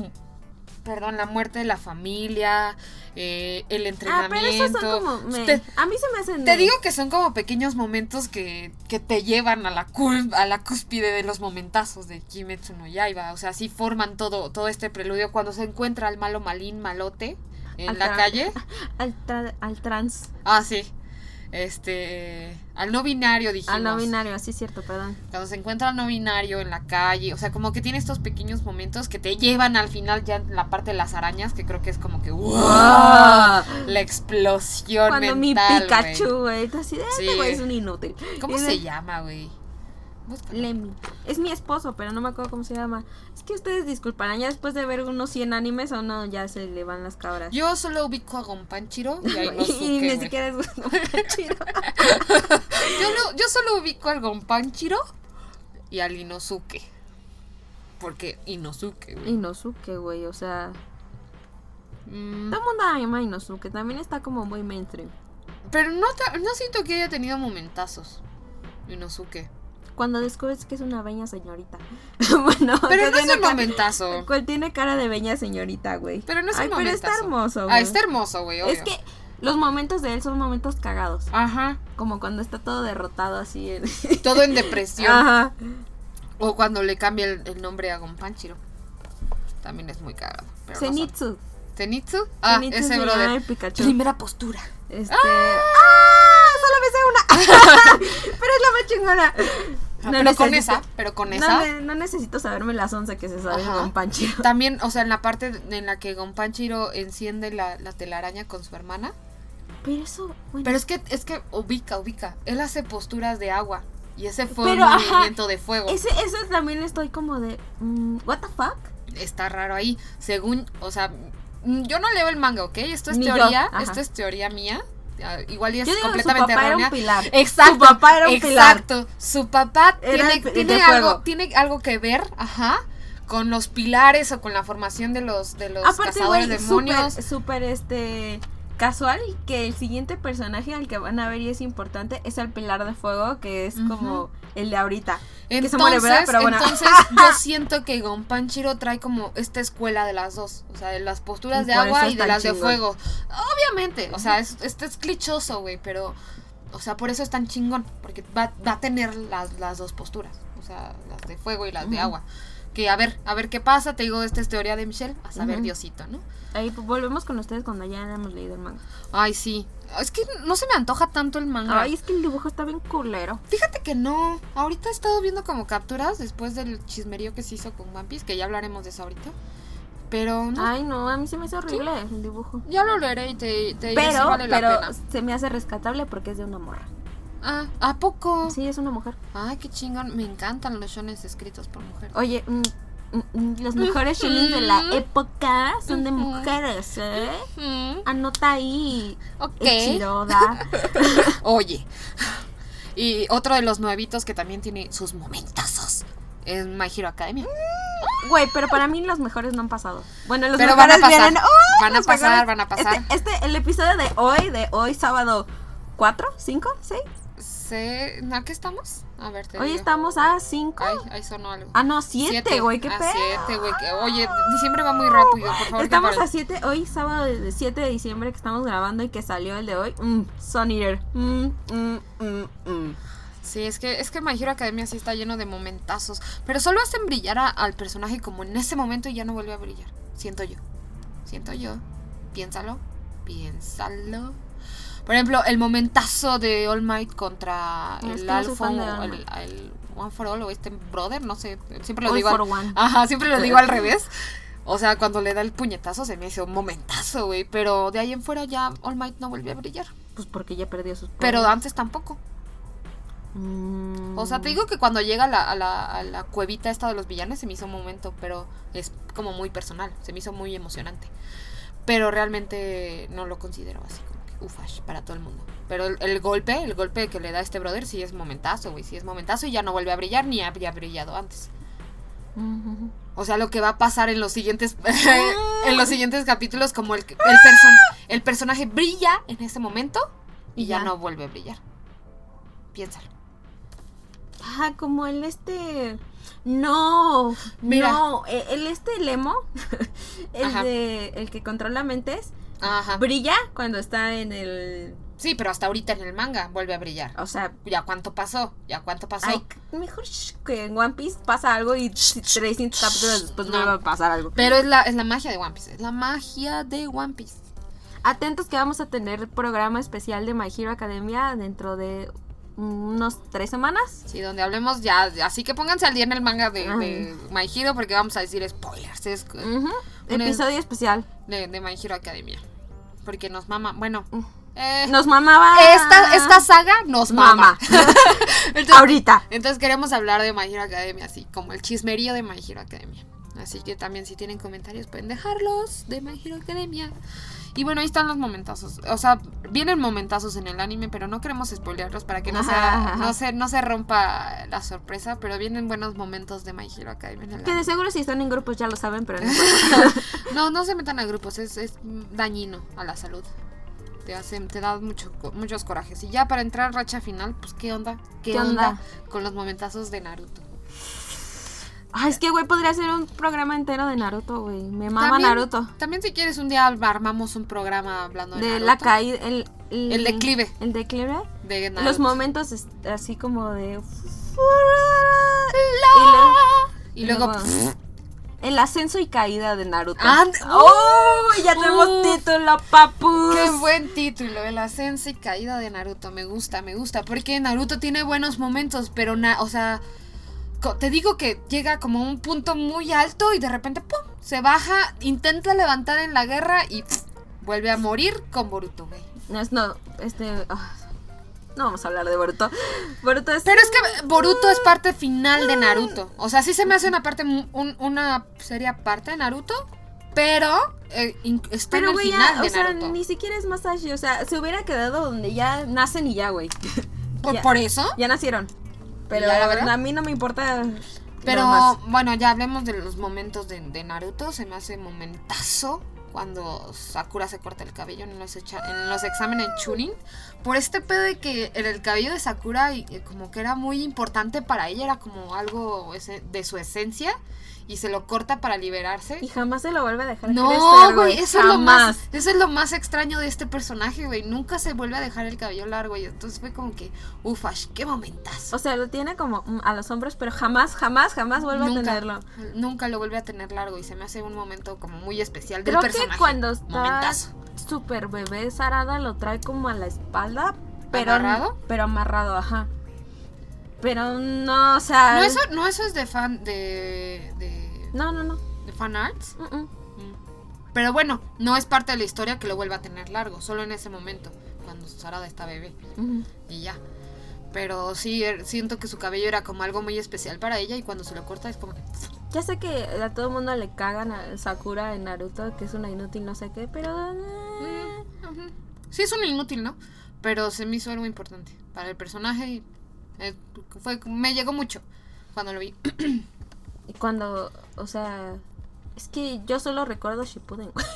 perdón, la muerte de la familia, eh, el Ah, entrenamiento. pero esos son como. me- Te, a mí se me hacen. te me- digo que son como pequeños momentos que, que te llevan a la, cul- a la cúspide de los momentazos de Kimetsu no Yaiba. O sea, así forman todo, todo este preludio cuando se encuentra al malo malín malote en Al la calle. Al, tra- al trans. Ah, sí. Este. Al no binario, dijimos. Al no binario, sí, cierto, perdón. Cuando se encuentra al no binario en la calle. O sea, como que tiene estos pequeños momentos que te llevan al final ya la parte de las arañas, que creo que es como que. ¡wow! La explosión Cuando mi mental. Pikachu, güey. Así de, Sí. este güey es un inútil. ¿Cómo Y de- se llama, güey? Búscalo. Lemmy. Es mi esposo, pero no me acuerdo cómo se llama. Es que ustedes disculparán, ya después de ver unos 100 animes o no, ya se le van las cabras. Yo solo ubico a Gonpanchiro y a y Inosuke, ni güey. siquiera es chido. yo, solo ubico al Gonpanchiro y al Inosuke. Porque Inosuke, güey. Inosuke, güey, o sea. Mm, Todo el mundo ama Inosuke, también está como muy mainstream. Pero no, no siento que haya tenido momentazos. Inosuke. Cuando descubres que es una beña señorita. bueno, Pero no es un momentazo. cual tiene cara de beña señorita, güey. Pero no es Ay, un pero está hermoso, Ah, güey. está hermoso, güey. Es que los momentos de él son momentos cagados. Ajá. Como cuando está todo derrotado así. en- Todo en depresión. Ajá. O cuando le cambia el, el nombre a Gonpanchiro. También es muy cagado. pero no Zenitsu. ¿Zenitsu? Ah, Zenitsu ese brother. Pikachu. Primera postura. Este. ¡Ah! Solo me sé una. Pero es la más chingona. No pero con necesito- esa, pero con esa. no necesito saberme las 11 que se saben Ajá. con Panchiro. También, o sea, en la parte en la que Gonpanchiro enciende la, la telaraña con su hermana. Pero eso, bueno. Pero es que, es que ubica, ubica. Él hace posturas de agua. Y ese fue Pero, un ajá, movimiento de fuego. ese, eso también estoy como de. mm, ¿What the fuck? Está raro ahí. Según, o sea, mm, yo no leo el manga, ¿ok? Esto es Ni teoría. Esto es teoría mía. Ah, Igual y es Yo digo que su completamente papá era errónea. un pilar. Exacto. Su papá era un pilar. exacto. Su papá Era tiene, algo, tiene algo que ver, ajá, con los pilares o con la formación de los, de los Aparte, cazadores demonios. súper, este. Casual que el siguiente personaje al que van a ver y es importante es el Pilar de Fuego, que es como el de ahorita. que se Entonces, muere, ¿verdad? Pero bueno. entonces yo siento que Gonpanchiro trae como esta escuela de las dos, o sea, de las posturas Y de agua y de las de fuego. Obviamente, o sea, es, este es clichoso, güey, pero, o sea, por eso es tan chingón, porque va, va a tener las, las dos posturas, o sea, las de fuego y las de agua. Que a ver, a ver qué pasa, te digo, esta es teoría de Michelle, a saber. Diosito, ¿no? Ahí pues, volvemos con ustedes cuando ya hemos leído el manga. Ay, sí. Es que no se me antoja tanto el manga. Ay, es que el dibujo está bien culero. Fíjate que no. Ahorita he estado viendo como capturas después del chismerío que se hizo con One Piece, que ya hablaremos de eso ahorita. Pero no. Ay, no, a mí se me hace horrible el dibujo. Ya lo leeré y te, te diré si Pero, vale la pero pena. se me hace rescatable porque es de una morra. Ah, ¿a poco? Sí, es una mujer. Ay, qué chingón. Me encantan los shones escritos por mujeres. Oye, mm, mm, mm, los mejores shonen de la época son de mujeres, ¿eh? Anota ahí. ok. Ichiroda. Oye. Y otro de los nuevitos que también tiene sus momentazos es My Hero Academia. Güey, pero para mí los mejores no han pasado. Bueno, los Pero van mejores a pasar. vienen. ¡Uy, Van a pasar, mejores! van a pasar. Este, este, el episodio de hoy, de hoy sábado 4, 5, 6. Se- ¿A qué estamos? A ver, te Hoy digo. estamos a 5. Ay, ahí sonó algo. Ah, no, 7, güey, qué ah, pedo. siete, güey. que- Oye, diciembre va muy rápido, por favor. Estamos a 7, hoy sábado de 7 de diciembre que estamos grabando y que salió el de hoy. Mm, Sun Eater. Mm, mm, mm, mm. Sí, es que, es que My Hero Academia sí está lleno de momentazos. Pero solo hacen brillar a- al personaje como en ese momento y ya no vuelve a brillar. Siento yo. Siento yo. Piénsalo. Piénsalo. Por ejemplo, el momentazo de All Might contra es el Alpha el, One for All o este Brother, no sé. Siempre lo All digo. for al- One. Ajá, siempre lo digo al revés. O sea, cuando le da el puñetazo se me hizo un momentazo, güey. Pero de ahí en fuera ya All Might no volvió a brillar. Pues porque ya perdió sus Pero poderes. antes tampoco. Mm. O sea, te digo que cuando llega a la, a la, a la cuevita esta de los villanos se me hizo un momento, pero es como muy personal, se me hizo muy emocionante. Pero realmente no lo considero así ufash para todo el mundo. Pero el, el golpe, el golpe que le da este brother sí es momentazo, güey, sí es momentazo y ya no vuelve a brillar ni habría brillado antes. O sea, lo que va a pasar en los siguientes en los siguientes capítulos como el el, el personaje brilla en ese momento y ya Ya. no vuelve a brillar. Piénsalo. Ajá, como el este. No, Mira. no, e- el este Lemo, el Ajá. de el que controla mentes, Ajá. brilla cuando está en el, Sí, pero hasta ahorita en el manga vuelve a brillar. o sea, ¿Ya cuánto pasó? ¿Ya cuánto pasó? ay, mejor que en One Piece pasa algo y 300 capítulos después No. vuelve a pasar algo. Pero es la, es la magia de One Piece. Es la magia de One Piece. Atentos que vamos a tener programa especial de My Hero Academia dentro de unos tres semanas. Sí, donde hablemos ya. Así que pónganse al día en el manga de, de My Hero porque vamos a decir spoilers es Un- Episodio especial. de, de My Hero Academia. Porque nos mama. Bueno, eh, Nos mamaba. esta, esta saga nos mama. Mama. entonces, Ahorita. entonces queremos hablar de My Hero Academia, así como el chismerío de My Hero Academia. Así que también si tienen comentarios pueden dejarlos de My Hero Academia. Y bueno, ahí están los momentazos. O sea, vienen momentazos en el anime, pero no queremos spoilearlos para que no, sea, no, se, no se rompa la sorpresa. Pero vienen buenos momentos de My Hero Academia en el Que de seguro si están en grupos ya lo saben, pero no. No, no se metan a grupos, es, es dañino a la salud. Te, hacen, te da mucho, muchos corajes. Y ya para entrar a racha final, pues ¿qué onda? ¿Qué, ¿Qué onda? onda? con los momentazos de Naruto? Ay, es que, güey, podría ser un programa entero de Naruto, güey. Me mama También- Naruto. También si quieres un día armamos un programa hablando de, De Naruto, la caída. El, El declive. El declive. de Naruto. Los momentos así como de. Y luego- Y luego... el ascenso y caída de Naruto. And- ¡Oh! Ya tenemos Uf. título, papus. Qué buen título, el ascenso y caída de Naruto. Me gusta, me gusta. Porque Naruto tiene buenos momentos, pero, na o sea, te digo que llega como a un punto muy alto y de repente, ¡pum! Se baja, intenta levantar en la guerra y vuelve a morir con Boruto, güey. No, es no, este. ah, no vamos a hablar de Boruto. Boruto es. Pero es que Boruto es parte final de Naruto. O sea, sí se me hace una parte, un- una seria parte de Naruto, pero eh, está Pero, en el güey, final ya, de o sea, ni siquiera es Masashi. O sea, se hubiera quedado donde ya nacen y ya, güey. ¿Por, por eso? Ya nacieron. Pero ¿Ya la verdad? a mí no me importa. Pero bueno, ya hablemos de los momentos de, de Naruto. Se me hace momentazo cuando Sakura se corta el cabello en los, echa- en los exámenes Chunin. Por este pedo de que el, el cabello de Sakura y, y como que era muy importante para ella, era como algo ese- de su esencia. Y se lo corta para liberarse. Y jamás se lo vuelve a dejar No, crecer, güey, eso es lo más, eso es lo más extraño de este personaje, güey. Nunca se vuelve a dejar el cabello largo y entonces fue como que, ufash, qué momentazo. O sea, lo tiene como mm, a los hombros, pero jamás, jamás, jamás vuelve a tenerlo. nunca lo vuelve a tener largo y se me hace un momento como muy especial del Creo personaje. que cuando está Momentazo. super bebé, Sarada lo trae como a la espalda, pero ¿Amarrado? pero amarrado, ajá. Pero no, o sea, No eso, no eso es de fan de, de, no, no, no. de fan arts. Mm, mm. Mm. Pero bueno, no es parte de la historia que lo vuelva a tener largo, solo en ese momento, cuando Sarada está bebé Ujú. y ya. Pero sí, er- siento que su cabello era como algo muy especial para ella y cuando se lo corta es como... que, Ya sé que a todo el mundo le cagan a Sakura en Naruto, que es una inútil no sé qué, pero ujú. Sí, es un inútil, ¿no? Pero se me hizo algo importante para el personaje y Eh, fue, me llegó mucho cuando lo vi. Y cuando, o sea, es que yo solo recuerdo Shippuden, güey.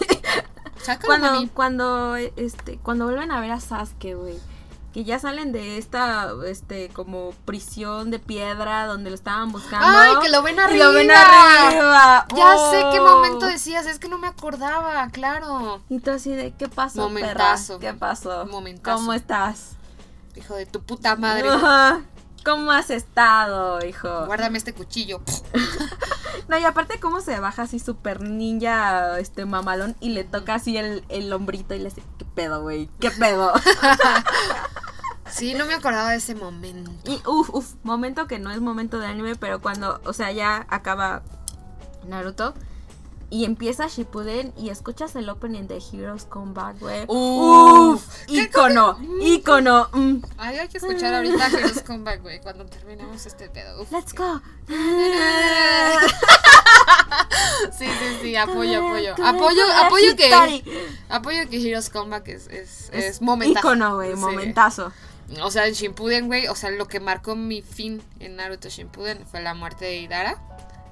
Cuando, mami. cuando, este, cuando vuelven a ver a Sasuke, güey. Que ya salen de esta, este, como prisión de piedra donde lo estaban buscando. Ay, que lo ven Y arriba. lo ven arriba. Ya sé qué Oh. momento decías, es que no me acordaba, claro. Y tú así de, ¿qué pasó, Momentazo. perra? ¿Qué pasó? Momentazo. ¿Cómo estás? Hijo de tu puta madre. ¿Cómo has estado, hijo? Guárdame este cuchillo. No, y aparte cómo se baja así súper ninja, este mamalón, y le toca así el, el hombrito y le dice, ¿qué pedo, güey? ¿Qué pedo? Sí, no me acordaba de ese momento. y uff, uff, momento que no es momento de anime, pero cuando, o sea, ya acaba Naruto y empieza Shippuden y escuchas el opening de Heroes Comeback, güey. Uf. Uff, ícono, ícono. mm. Ay, hay que escuchar ahorita Heroes Comeback, güey, cuando terminemos este pedo. Uf, Let's go. Sí, sí, sí, apoyo, apoyo. Apoyo, apoyo que. Apoyo que Heroes Comeback es, es, es, Es momentazo. ícono, güey, Sí. momentazo. O sea, en Shippuden, güey, o sea, lo que marcó mi fin en Naruto Shippuden fue la muerte de Idara,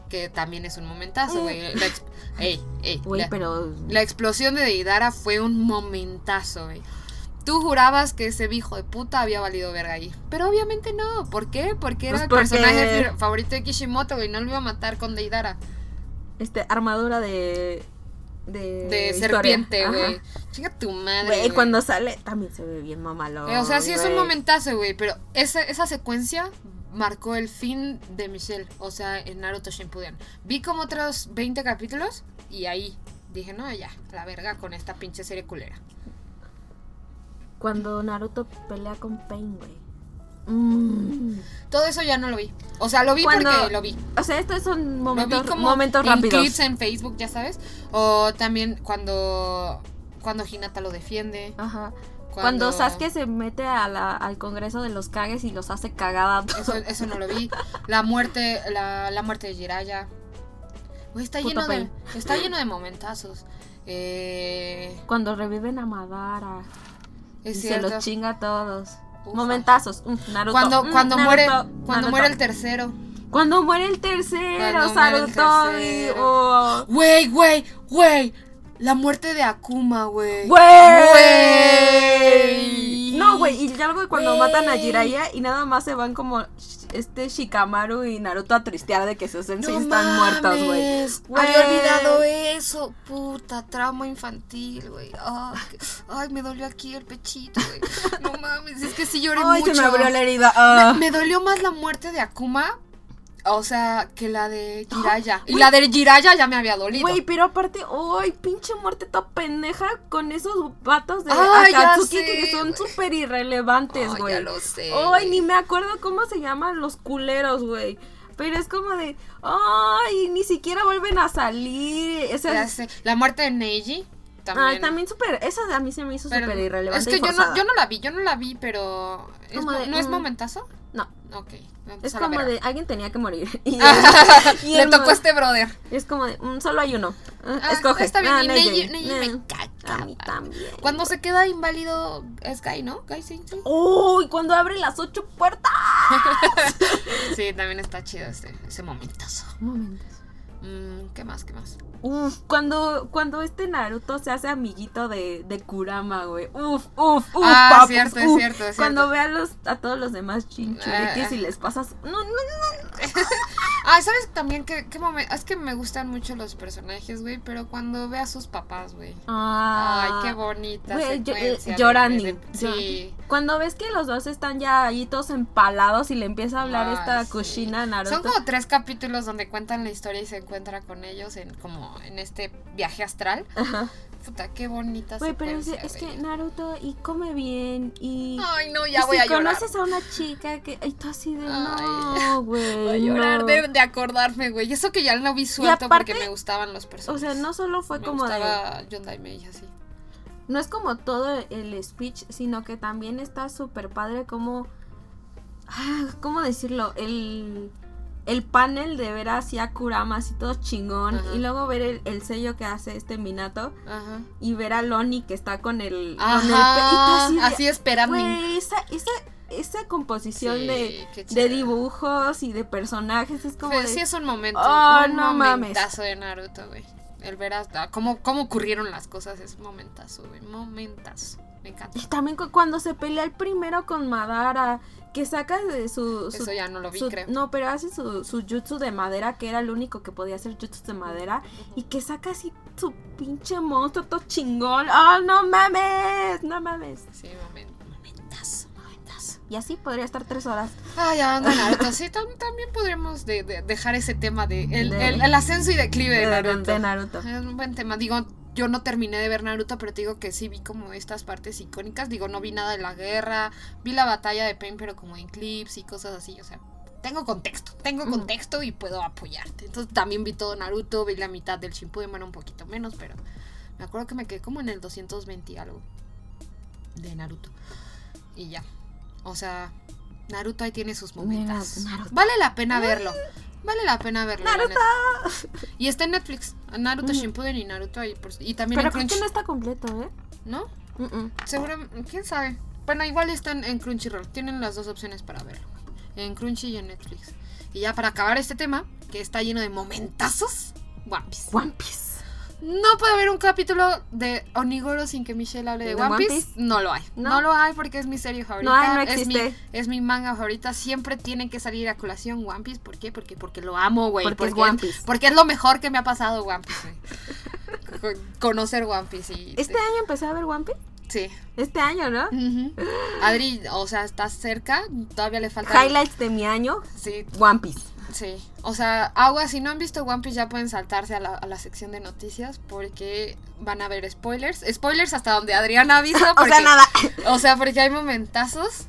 que también es un momentazo, güey. La ex- Ey, ey, Güey, la- pero... La explosión de Deidara fue un momentazo, güey. Tú jurabas que ese hijo de puta había valido verga ahí. Pero obviamente no. ¿Por qué? Porque era Pues el personaje favorito de Kishimoto, güey. No lo iba a matar con Deidara. Este, armadura de... De, De serpiente, güey. Chinga tu madre. Güey, cuando sale también se ve bien mamalón. Eh, o sea, sí es un momentazo, güey. Pero esa, esa secuencia marcó el fin de Michelle. O sea, en Naruto Shippuden. Vi como otros 20 capítulos y ahí dije, no, ya, la verga con esta pinche serie culera. Cuando Naruto pelea con Pain, güey. Mm. Todo eso ya no lo vi. O sea, lo vi Cuando- porque lo vi. O sea, estos son Lo momentos, vi como momentos en rápidos. clips en Facebook, ya sabes. O también cuando cuando Hinata lo defiende. Ajá. Cuando... Sasuke se mete a la- al Congreso de los Kages y los hace cagada. Eso, eso no lo vi. La muerte, la, la muerte de Jiraiya. Güey, está Puto lleno de, está lleno de momentazos. Eh, Cuando reviven a Madara. es y se los chinga a todos. Momentazos. Naruto. Cuando, Mm, cuando Naruto, muere, cuando Naruto. muere el tercero. Cuando muere el tercero, Cuando muere el Sarutobi. tercero. oh. Güey, güey, güey. La muerte de Akuma, güey. ¡Güey! No, güey, y ya luego cuando Güey. matan a Jiraiya y nada más se van como este Shikamaru y Naruto a tristear de que sus sensei están muertos, güey. mames. Había olvidado eso. Puta, trauma infantil, güey. Ay, que- ay, me dolió aquí el pechito, güey. No mames, es que sí lloré Ay, mucho. se me abrió la herida. ah. Me, me dolió más la muerte de Akuma. O sea, que la de Jiraiya. Y la de Jiraiya ya me había dolido. Güey, pero aparte, ¡ay, pinche muerte toda pendeja con esos vatos de ya Akatsuki sé, que son súper irrelevantes, güey! ya lo sé. Ay, ni me acuerdo cómo se llaman los culeros, güey. Pero es como de, ay, ni siquiera vuelven a salir. Esa Ya es- sé. La muerte de Neji. También. Ay, también súper, esa a mí se me hizo súper irrelevante. Es que y yo no, yo no la vi, yo no la vi, pero. ¿es Como mo- de, ¿No es mm. momentazo? No, Ok. es como de, alguien tenía que morir. Y, y Le tocó este brother. Es como de, solo hay uno. Ah, Ah, Escoge. Está bien, Ah, y Neji. Me Mm. caga. A mí también. Cuando se queda inválido es Guy, ¿no? Guy Sensei. Uy, cuando abre las ocho puertas. Sí, también está chido ese, ese momentazo. Momentos. Mm, ¿Qué más? ¿Qué más? Uf, cuando, cuando este Naruto se hace amiguito de, de Kurama, güey. Uf, uf, uf, Ah, papus, cierto, es uf. cierto, es Cuando cierto. ve a, los, a todos los demás chinchurriquis Ah. y les pasas. No, no, no. Ah, ¿sabes también qué, qué momento? Es que me gustan mucho los personajes, güey, pero cuando ve a sus papás, güey. Ah, Ay, qué bonita güey, eh, secuencia. llorando. de- Sí. Cuando ves que los dos están ya ahí todos empalados y le empieza a hablar Ay, esta sí. Kushina a Naruto. Son como tres capítulos donde cuentan la historia y se encuentra con ellos en como en este viaje astral. Ajá. Puta, qué bonita Güey, pero es, que. Naruto y come bien y... Ay, no, y ya voy si a llorar. conoces a una chica que... Y tú así de... Ay. No, güey. Voy a llorar no". de, de acordarme, güey. Y eso que ya lo vi suelto aparte, porque me gustaban los O personajes. sea, no solo fue me como de... gustaba John Daimei y así. No es como todo el speech, sino que también está súper padre como... ah, ¿Cómo decirlo? El, el panel de ver así a Kurama así todo chingón Ajá. y luego ver el, el sello que hace este Minato Ajá. y ver a Lonnie que está con el... con Ajá. así de, Así esperando. Güey, esa, esa, esa composición Sí, de, de dibujos y de personajes es como de- sí es un momento, Oh, un no mames. momentazo de Naruto, güey. El ver hasta cómo, cómo ocurrieron las cosas es un momentazo, güey. Momentazo. Me encanta. Y también cu- cuando se pelea el primero con Madara, que saca de su... su- Eso ya no lo vi, su- creo. no, pero hace su, su jutsu de madera, que era el único que podía hacer jutsu de madera, y que saca así su pinche monstruo todo chingón. ¡Oh, no mames! ¡No mames! Sí. Y así podría estar tres horas. Ay, de Naruto, sí, tam- también podríamos de- de- dejar ese tema de el, De- el- el ascenso y declive de de- Naruto. de Naruto. Es un buen tema. Digo, yo no terminé de ver Naruto, pero te digo que sí vi como estas partes icónicas. Digo, no vi nada de la guerra, vi la batalla de Pain, pero como en clips y cosas así. O sea, tengo contexto, tengo contexto y puedo apoyarte. Entonces también vi todo Naruto, vi la mitad del Shippuden, bueno, un poquito menos, pero me acuerdo que me quedé como en el 220 y algo de Naruto. Y ya. O sea, Naruto ahí tiene sus momentos. Naruto. Vale la pena verlo. Vale la pena verlo. ¡Naruto! Y está en Netflix. Naruto Ujú. Shippuden y Naruto ahí. por- y también Pero en creo que no está completo, ¿eh? ¿No? Mm, mm. Seguro, quién sabe. Bueno, igual están en Crunchyroll. Tienen las dos opciones para verlo. En Crunchy y en Netflix. Y ya para acabar este tema, que está lleno de momentazos, One Piece. One Piece. No puede haber un capítulo de Onigoro sin que Michelle hable de, ¿De One, Piece? Piece? No lo hay. No. No. lo hay porque es mi serie favorita. No hay, no es, mi, existe. es mi manga favorita. Siempre tiene que salir a colación One Piece. ¿Por qué? Porque, porque lo amo, güey. Porque es One Piece. porque es lo mejor que me ha pasado One Piece, güey. Co- Conocer One Piece y... Este año empecé a ver One Piece. Sí. Este año, ¿no? Adri, o sea, está cerca. Todavía le falta... Highlights de mi año, Sí, One Piece. Sí, o sea, agua, si no han visto One Piece ya pueden saltarse a la, a la sección de noticias porque van a ver spoilers. Spoilers hasta donde Adriana ha visto. O porque- sea, nada. O sea, porque hay momentazos,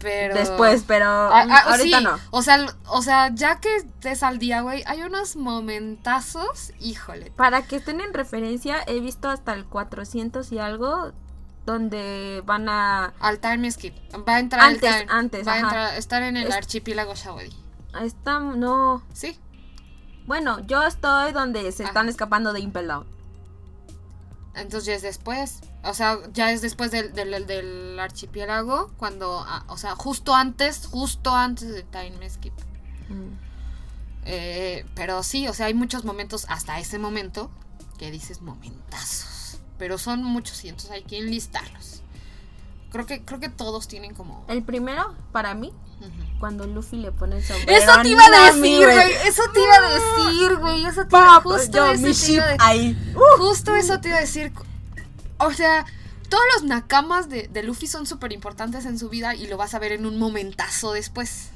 pero... Después, pero Ah, ah, ahorita sí, no. O sea, o sea, ya que estés al día, güey, hay unos momentazos, híjole. Para que estén en referencia, he visto hasta el 400 y algo donde van a Al time skip. Va a entrar Antes, el time. antes, Va a entrar, estar en el Es- archipiélago Shawadi. Está no, Sí. bueno, yo estoy donde se están escapando de Impel Down. Entonces ya es después. O sea, ya es después del, del, del archipiélago. Cuando. ah, o sea, justo antes. Justo antes de Time Skip. Mm. Eh, pero sí, o sea, hay muchos momentos hasta ese momento. Que dices momentazos. Pero son muchos y entonces hay que enlistarlos. Creo que, creo que todos tienen como. El primero para mí. Cuando Luffy le pone el sombrero. Eso te iba a decir, güey. Eso te iba a decir, güey. Eso te iba Pa, justo yo, eso mi te ship iba a decir. ahí. Uh, Justo eso te iba a decir. O sea, todos los nakamas de, de Luffy son súper importantes en su vida y lo vas a ver en un momentazo después.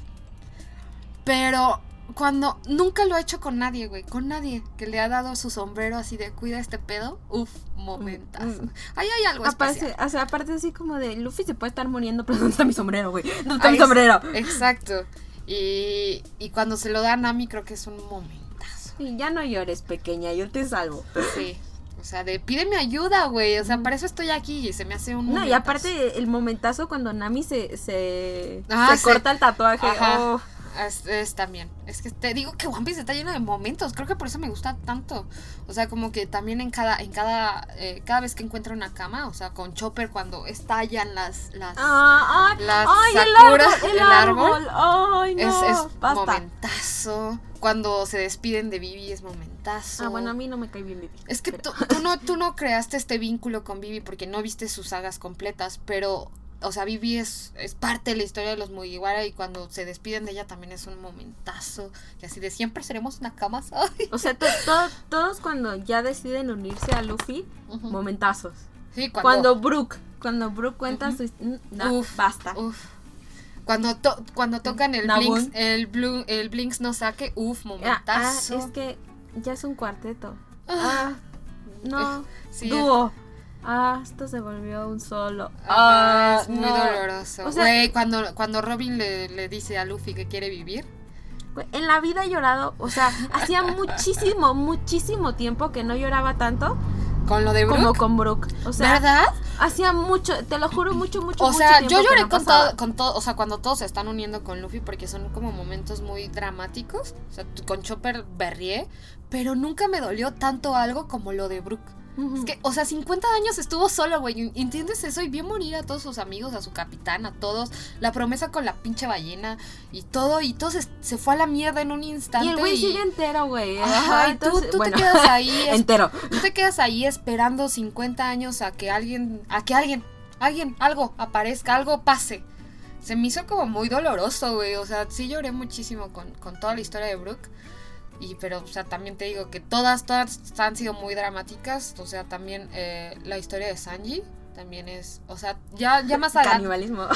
Pero cuando nunca lo ha hecho con nadie, güey, con nadie que le ha dado su sombrero así de cuida este pedo, uf, momentazo. Mm, mm. Ahí hay algo aparte, especial. o sea, aparte así como de Luffy se puede estar muriendo, pero ¿dónde está mi sombrero, güey? ¿Dónde está Ahí mi es- sombrero? Exacto. Y, y cuando se lo da a Nami creo que es un momentazo. Sí, ya no llores, pequeña, yo te salvo. Sí. O sea, de pídeme ayuda, güey. O sea, para eso estoy aquí y se me hace un No, y aparte el momentazo cuando Nami se, se, Ah, se sí. corta el tatuaje. Ajá. oh. Es, es también. Es que te digo que One Piece está lleno de momentos. Creo que por eso me gusta tanto. O sea, como que también en cada, en cada, eh, cada vez que encuentra una cama, o sea, con Chopper cuando estallan las, las, Ah, ay, Las ay, el sakuras, árbol, el, el árbol. Ay, es, no, es basta. momentazo. Cuando se despiden de Vivi es momentazo. Ah, bueno, a mí no me cae bien Vivi. Es que pero- tú, tú no, tú no creaste este vínculo con Vivi porque no viste sus sagas completas, pero, o sea, Vivi es, es parte de la historia de los Mugiwara y cuando se despiden de ella también es un momentazo. Y así de siempre seremos nakamas. Ay. O sea, to- to- todos cuando ya deciden unirse a Luffy, momentazos. Sí, Cuando, cuando, Brooke, cuando Brooke cuenta Ujú. su... No, Uf, basta. uf. Cuando, to- cuando tocan el Nabun. Blinks, el, blue, el Blinks no saque, uff, Ah, ah, momentazo. es que ya es un cuarteto. Ah, Ah, no. sí, Dúo. Ah, esto se volvió un solo. Ah, Ah, es muy no. doloroso. O sea- Güey, cuando, cuando Robin le, le dice a Luffy que quiere vivir. En la vida he llorado, o sea, hacía muchísimo, muchísimo tiempo que no lloraba tanto Con lo de Brooke. como con Brooke. O sea, ¿Verdad? hacía mucho, te lo juro, mucho, mucho, O mucho sea, tiempo yo lloré no con todo, con todo, o sea, cuando todos se están uniendo con Luffy porque son como momentos muy dramáticos. O sea, con Chopper berrié, pero nunca me dolió tanto algo como lo de Brooke. Es que, o sea, 50 años estuvo solo, güey. ¿Entiendes eso? Y vio morir a todos sus amigos, a su capitán, a todos. La promesa con la pinche ballena y todo. Y todo se, se fue a la mierda en un instante. Y el güey sigue entero, güey. Ajá, y tú, tú te quedas ahí. entero. Tú te quedas ahí esperando 50 años a que alguien, a que alguien, alguien, algo aparezca, algo pase. Se me hizo como muy doloroso, güey. O sea, sí lloré muchísimo con, con toda la historia de Brooke. Y, pero, o sea, también te digo que todas, todas han sido muy dramáticas. O sea, también eh, la historia de Sanji también es, o sea, ya, ya más adelante,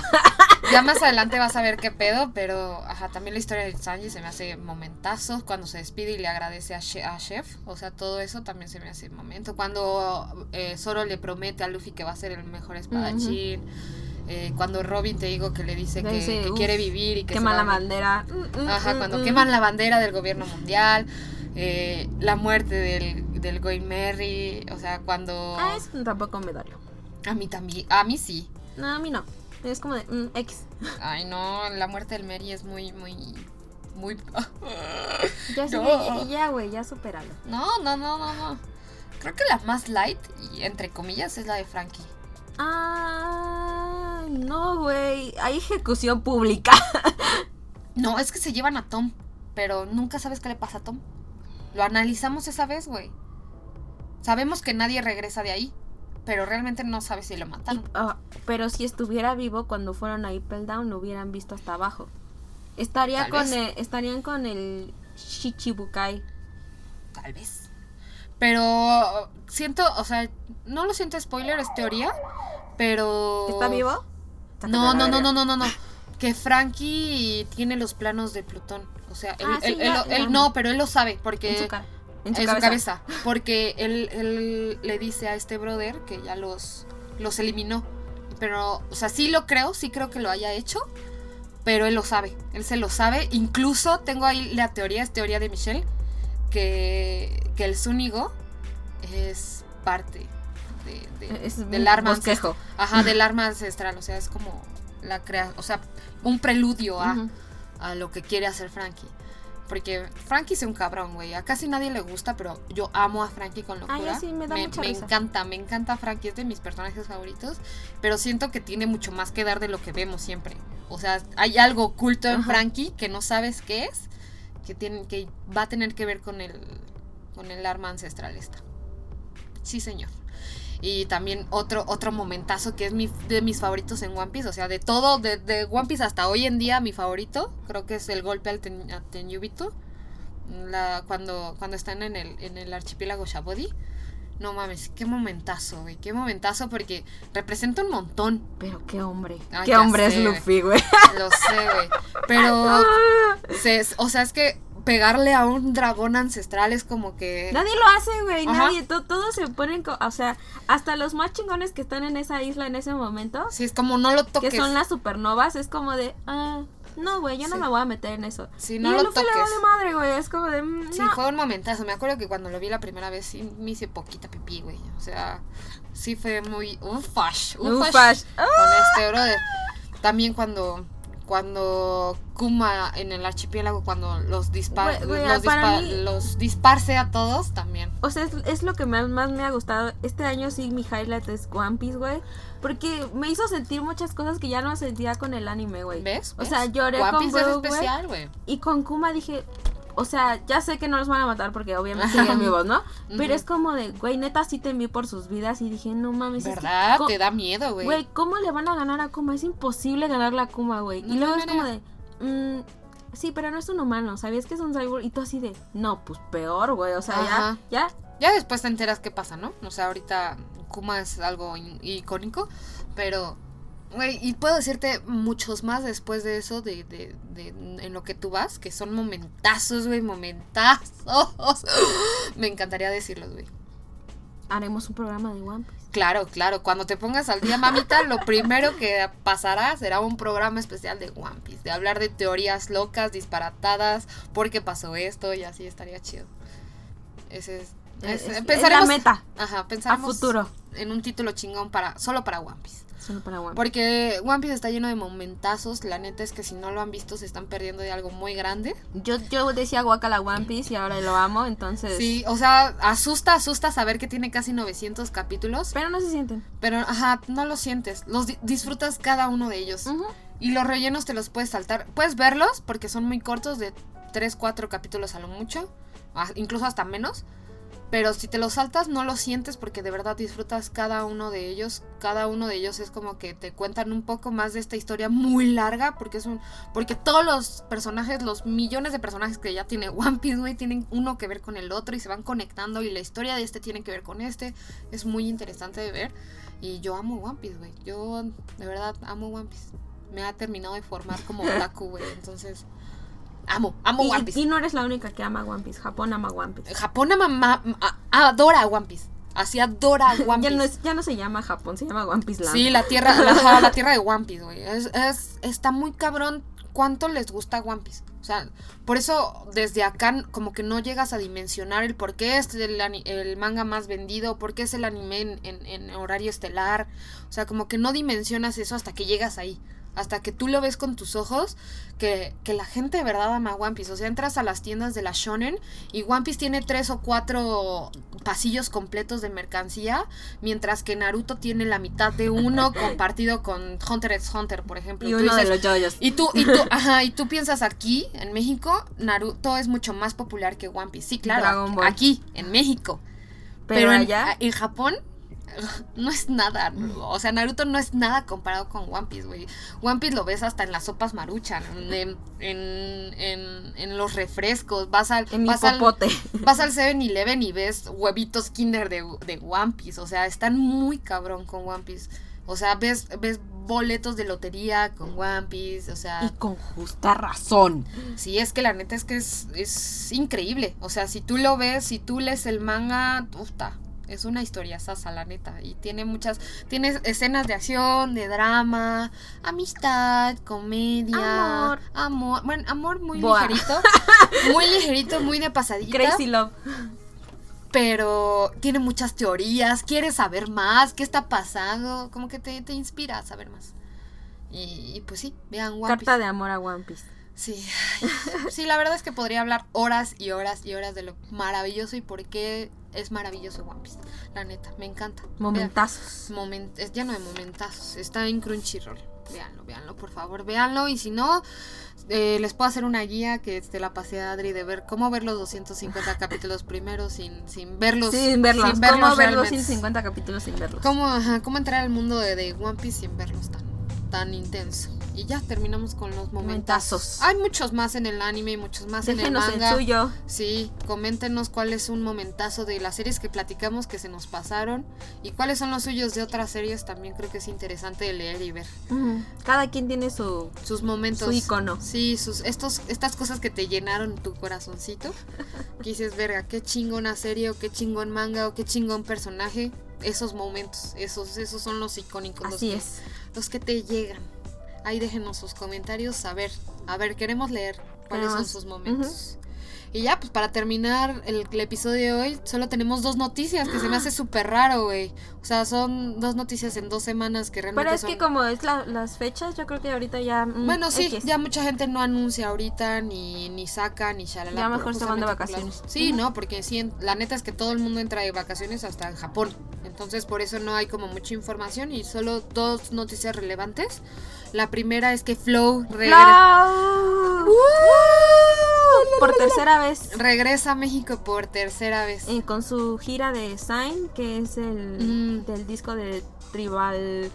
ya más adelante vas a ver qué pedo, pero, ajá, también la historia de Sanji se me hace momentazo cuando se despide y le agradece a, She- a Chef. O sea, todo eso también se me hace momento. Cuando eh, Zoro le promete a Luffy que va a ser el mejor espadachín. Eh, cuando Robin te digo que le dice que, dice, que "Uf, quiere vivir y que se Quema va la a- bandera. Mm, mm, Ajá, mm, cuando mm. queman la bandera del gobierno mundial, eh, la muerte del, del Going Merry, o sea, cuando... Ah, eso tampoco me dolió. A mí también, a mí sí. No, a mí no. Es como de mm, X. Ay, no, la muerte del Merry es muy, muy, muy... Ya, No. ya- ya, güey, ya supéralo. No, no, no, no, no. Creo que la más light, y entre comillas, es la de Frankie. Ah, no, güey. Hay ejecución pública. No, es que se llevan a Tom, pero nunca sabes qué le pasa a Tom. Lo analizamos esa vez, güey. Sabemos que nadie regresa de ahí, pero realmente no sabes si lo mataron. Ah, pero si estuviera vivo cuando fueron a Down, lo hubieran visto hasta abajo. Estaría con el, estarían con el Shichibukai. Tal vez. Pero siento, o sea, no lo siento spoiler, es teoría, pero... ¿Está vivo? No, no, no, no, no, no, no. Que Frankie tiene los planos de Plutón. O sea, él, Ah, sí, él- ya, no, pero él lo sabe porque En su. En en su su, cabeza. Porque él, él le dice a este brother que ya los, los eliminó. Pero, o sea, sí lo creo, sí creo que lo haya hecho. Pero él lo sabe, él se lo sabe. Incluso tengo ahí la teoría, es teoría de Michelle, que, que el Zúñigo es parte de- de- Es del arma bosquejo. Ajá, del arma ancestral, o sea, es como la crea, o sea, un preludio a, a lo que quiere hacer Frankie. Porque Frankie es un cabrón, güey. A casi nadie le gusta, pero yo amo a Frankie con locura. Ay, sí, me da mucha me risa. encanta, me encanta Frankie, es de mis personajes favoritos. Pero siento que tiene mucho más que dar de lo que vemos siempre. O sea, hay algo oculto en Ajá. Frankie que no sabes qué es, que, tiene, que va a tener que ver con el, con el arma ancestral esta. Sí, señor. Y también otro, otro momentazo que es mi, de mis favoritos en One Piece. O sea, de todo, de, de One Piece hasta hoy en día, mi favorito, creo que es el golpe al ten, Tenyubito. La, cuando, cuando están en el, en el archipiélago Shabodi. No mames, qué momentazo, güey. Qué momentazo porque representa un montón. Pero qué hombre. Ah, qué hombre sé, es Luffy, güey. Lo sé, güey. Pero, se- o sea, es que pegarle a un dragón ancestral es como que... Nadie lo hace, güey. Nadie. To- todos se ponen. co- o sea, hasta los más chingones que están en esa isla en ese momento, Sí, es como no lo toques. que son las supernovas, es como de. Ah, no, güey, yo no Sí. me voy a meter en eso. Sí, y no a lo Luffy le toques. vale madre, güey. Es como de. mm, Sí, fue un momentazo. Me acuerdo que cuando lo vi la primera vez sí me hice poquita pipí, güey. O sea, sí fue muy ufash, ufash, Ufash. con este brother. También cuando cuando Kuma en el archipiélago cuando los dispara Güey, güey, los, dispa- mí- los disparce a todos también. O sea, es, es lo que más, más me ha gustado. Este año sí mi highlight es One Piece, güey. Porque me hizo sentir muchas cosas que ya no sentía con el anime, güey. ¿Ves? O sea, lloré One con Piece es Brook, güey. especial, güey. Y con Kuma dije, o sea, ya sé que no los van a matar porque obviamente siguen vivos, ¿no? Pero es como de, güey, neta sí temí por sus vidas y dije, no mames, es que, ¿Verdad? Te da miedo, güey. güey, ¿cómo le van a ganar a Kuma? Es imposible ganarle a Kuma, güey. No y luego es como de, mm, sí, pero no es un humano, ¿sabías que es un cyborg? Y tú así de, no, pues peor, güey, o sea, Ajá. ya, ya, Ya después te enteras qué pasa, ¿no? O sea, ahorita Kuma es algo icónico, pero, güey, y puedo decirte muchos más después de eso, de, de, de- en lo que tú vas, que son momentazos, güey, momentazos. Me encantaría decirlos, güey. haremos un programa de One Piece. Claro, claro, cuando te pongas al día, mamita, lo primero que pasará será un programa especial de One Piece, de hablar de teorías locas, disparatadas, por qué pasó esto y así estaría chido. Ese es... Es- es- es- es pensaremos- la meta Ajá, a pensamos futuro. en un título chingón para solo para One Piece. Solo para One Piece. Porque One Piece está lleno de momentazos. La neta es que si no lo han visto, se están perdiendo de algo muy grande. Yo, yo decía guacala One Piece y ahora lo amo, entonces. Sí, o sea, asusta, asusta saber que tiene casi 900 capítulos. Pero no se sienten. Pero, ajá, no lo sientes. Los di- disfrutas cada uno de ellos. Ujú. Y los rellenos te los puedes saltar. Puedes verlos porque son muy cortos, de 3, 4 capítulos a lo mucho. Incluso hasta menos. Pero si te los saltas no los sientes porque de verdad disfrutas cada uno de ellos. Cada uno de ellos es como que te cuentan un poco más de esta historia muy larga. Porque es un. Porque todos los personajes, los millones de personajes que ya tiene One Piece, güey, tienen uno que ver con el otro y se van conectando. Y la historia de este tiene que ver con este. Es muy interesante de ver. Y yo amo One Piece, güey. Yo de verdad amo One Piece. Me ha terminado de formar como otaku, güey. Entonces, amo, amo Y, One Piece. y no eres la única que ama One Piece. Japón ama One Piece. Japón ama, ma- adora a One Piece. Así adora a One ya, Piece. no es- ya no se llama Japón, se llama One Piece Land. Sí, la tierra, la, tierra de One Piece, güey. Es, es- está muy cabrón cuánto les gusta One Piece. O sea, por eso desde acá como que no llegas a dimensionar el por qué es el, el manga más vendido, por qué es el anime en, en- en horario estelar. O sea, como que no dimensionas eso hasta que llegas ahí. Hasta que tú lo ves con tus ojos, que, que la gente de verdad ama One Piece. O sea, entras a las tiendas de la Shonen y One Piece tiene tres o cuatro pasillos completos de mercancía, mientras que Naruto tiene la mitad de uno compartido con Hunter x Hunter, por ejemplo. Y Tú uno de dices- los yoyos. y tú, y tú, ajá, y tú piensas aquí, en México, Naruto es mucho más popular que One Piece. Sí, claro, aquí, en México. Pero, Pero, en, allá. en Japón no es nada. O sea, Naruto no es nada comparado con One Piece, güey. One Piece lo ves hasta en las sopas maruchan, en, en, en- en los refrescos. Vas al, En mi vas al, popote. vas al 7-Eleven y ves huevitos Kinder de, de One Piece. O sea, están muy cabrón con One Piece. O sea, ves, ves boletos de lotería con One Piece. O sea, Y con justa razón. Sí, es que la neta es que es, es increíble. O sea, si tú lo ves, si tú lees el manga, puta, es una historia sasa, la neta. Y tiene muchas, tiene escenas de acción, de drama, amistad, comedia, Amor. amor, bueno, amor muy Boa. ligerito, muy ligerito, muy de pasadita. Crazy Love. Pero tiene muchas teorías, quieres saber más, qué está pasando, como que te, te inspira a saber más. Y, y pues sí, vean One Carta Piece. de amor a One Piece. Sí, sí, la verdad es que podría hablar horas y horas y horas de lo maravilloso y por qué es maravilloso One Piece. La neta, me encanta. Momentazos. Vean, momen- es lleno de momentazos. Está en Crunchyroll. Véanlo, véanlo, por favor, véanlo. Y si no, eh, les puedo hacer una guía que te la pasé a Adri de ver cómo ver los 250 capítulos primero sin, sin verlos. Sin verlos. sin ¿Cómo ver los realmente. 150 capítulos sin verlos? ¿Cómo, ajá, cómo entrar al mundo de, de One Piece sin verlos tan, tan intenso. Y ya terminamos con los momentazos. Momentazos. Hay muchos más en el anime y muchos más en el Déjenos el manga. suyo. Sí, coméntenos cuál es un momentazo de las series que platicamos que se nos pasaron y cuáles son los suyos de otras series. También creo que es interesante de leer y ver. Cada quien tiene su. sus momentos. Su icono. Sí, sus, estos, estas cosas que te llenaron tu corazoncito. Que dices, verga, qué chingona serie o qué chingón manga o qué chingón personaje. Esos momentos, esos, esos son los icónicos. los Así que- es. los que te llegan. Ahí déjenos sus comentarios, a ver, a ver, queremos leer cuáles son sus momentos. Y ya, pues para terminar el, el episodio de hoy, solo tenemos dos noticias que se me hace súper raro, güey. O sea, son dos noticias en dos semanas que realmente Pero es son... que como es la- las fechas, yo creo que ahorita ya... mm, Bueno, sí, X. ya mucha gente no anuncia ahorita, ni, ni saca, ni shalala. Ya mejor se van de las- vacaciones. Sí. ¿no? Porque sí, en- la neta es que todo el mundo entra de vacaciones hasta en Japón. Entonces, por eso no hay como mucha información y solo dos noticias relevantes. La primera es que Flow regresa, ¡Flow! Por tercera vez. regresa a México por tercera vez. eh, con su gira de Sign, que es el Mm. del disco de Tribal.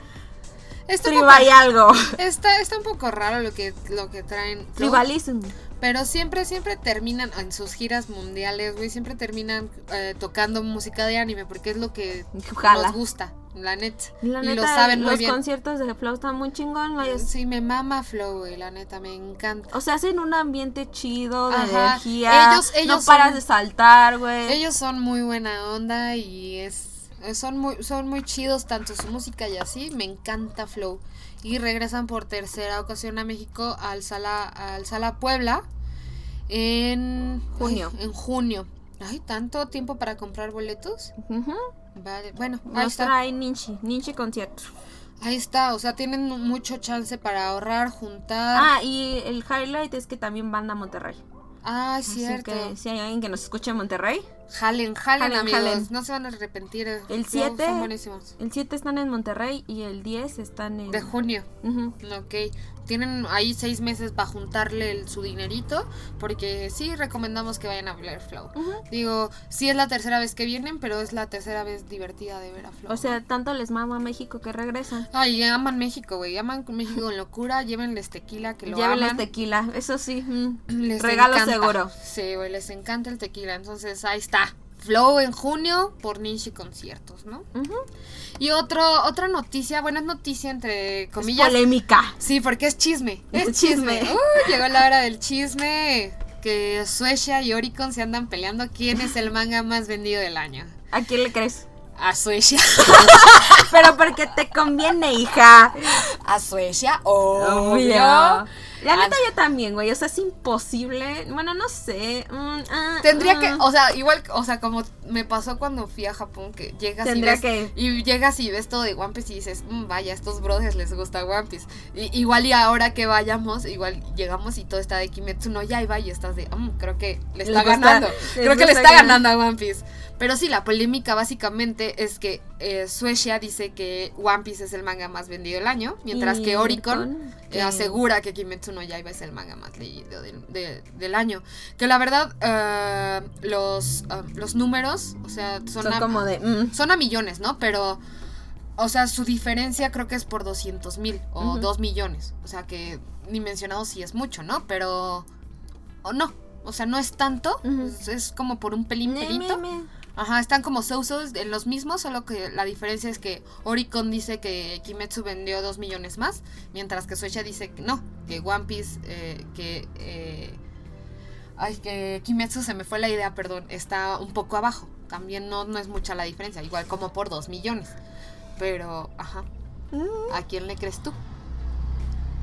Está Tribal y poco, algo. está, está un poco raro lo que, lo que traen. Tribalism. Pero siempre, siempre terminan en sus giras mundiales, güey. Siempre terminan eh, tocando música de anime porque es lo que Jala. nos gusta, la neta. La y lo saben muy los bien. conciertos de Flow están muy chingón. Sí, me mama Flow, güey, la neta, me encanta. O sea, hacen un ambiente chido de Ajá. energía. Ellos- ellos no paras son- de saltar, güey. Ellos son muy buena onda y es son muy son muy chidos tanto su música y así, me encanta Flow. Y regresan por tercera ocasión a México al Sala al Sala Puebla en Junio. ay, en junio. Ay, tanto tiempo para comprar boletos. Vale, bueno, ahí Nos está. trae Ninchi. Ninchi concierto. Ahí está, o sea, tienen mucho chance para ahorrar, juntar. Ah, y el highlight es que también van a Monterrey. Ah, es Así cierto. que si hay alguien que nos escuche en Monterrey, Jalen, jalen, Jalen, amigos. jalen. No se van a arrepentir. eh. El Son- 7 Son buenísimos. el 7 están en Monterrey y el 10 están en... De junio. Ujú. Ok, tienen ahí seis meses para juntarle el- su dinerito, porque sí recomendamos que vayan a ver Flow. Digo, sí es la tercera vez que vienen, pero es la tercera vez divertida de ver a Flow. O sea, tanto les mama a México que regresan. Ay, aman México, güey, aman México con locura, llévenles tequila que lo Llévenles aman. tequila, eso sí. mm. Les Regalo encanta. seguro. Sí, güey, les encanta el tequila, entonces ahí está. Flow en junio por Nishi Conciertos, ¿no? Y otro, otra noticia, bueno, es noticia entre Es comillas. polémica. Sí, porque es chisme. Es Es chisme. chisme. Uh, llegó la hora del chisme. Que Suecia y Oricon se andan peleando quién es el manga más vendido del año. ¿A quién le crees? A Suecia. Pero porque te conviene, hija. A Suecia, obvio. Obvio. La neta yo también, güey. O sea, es imposible. Bueno, no sé. mm, ah, Tendría que, mm. o sea, igual, o sea, como me pasó cuando fui a Japón, que llegas Tendría y ves, que- y llegas y ves todo de One Piece y dices, "Mm, vaya, a estos brothers les gusta One Piece. Y- igual y ahora que vayamos, igual llegamos y todo está de Kimetsu no Yaiba y estás de, "Mm, creo que le está ganando. Creo que le está ganando a One Piece. Pero sí, la polémica básicamente es que eh, Suecia dice que One Piece es el manga más vendido del año, mientras que Oricon eh, asegura que Kimetsu no Yaiba es el manga más leído del, de- del año. Que la verdad, eh, los, eh, los números, o sea, son, Son a, como de. mm. son a millones, ¿no? Pero, o sea, su diferencia creo que es por 200 mil o Ujú. 2 millones. O sea, que ni mencionado si es mucho, ¿no? Pero, o no. O sea, no es tanto, es, es como por un pelín, Me, pelito. me, me. Ajá, están como so-sos en los mismos, solo que la diferencia es que Oricon dice que Kimetsu vendió 2 millones más, mientras que Suecia dice que no, que One Piece, eh, que... eh, ay, que Kimetsu se me fue la idea, perdón, está un poco abajo. También no, no es mucha la diferencia, igual como por 2 millones. Pero, ajá, Mm, ¿a quién le crees tú?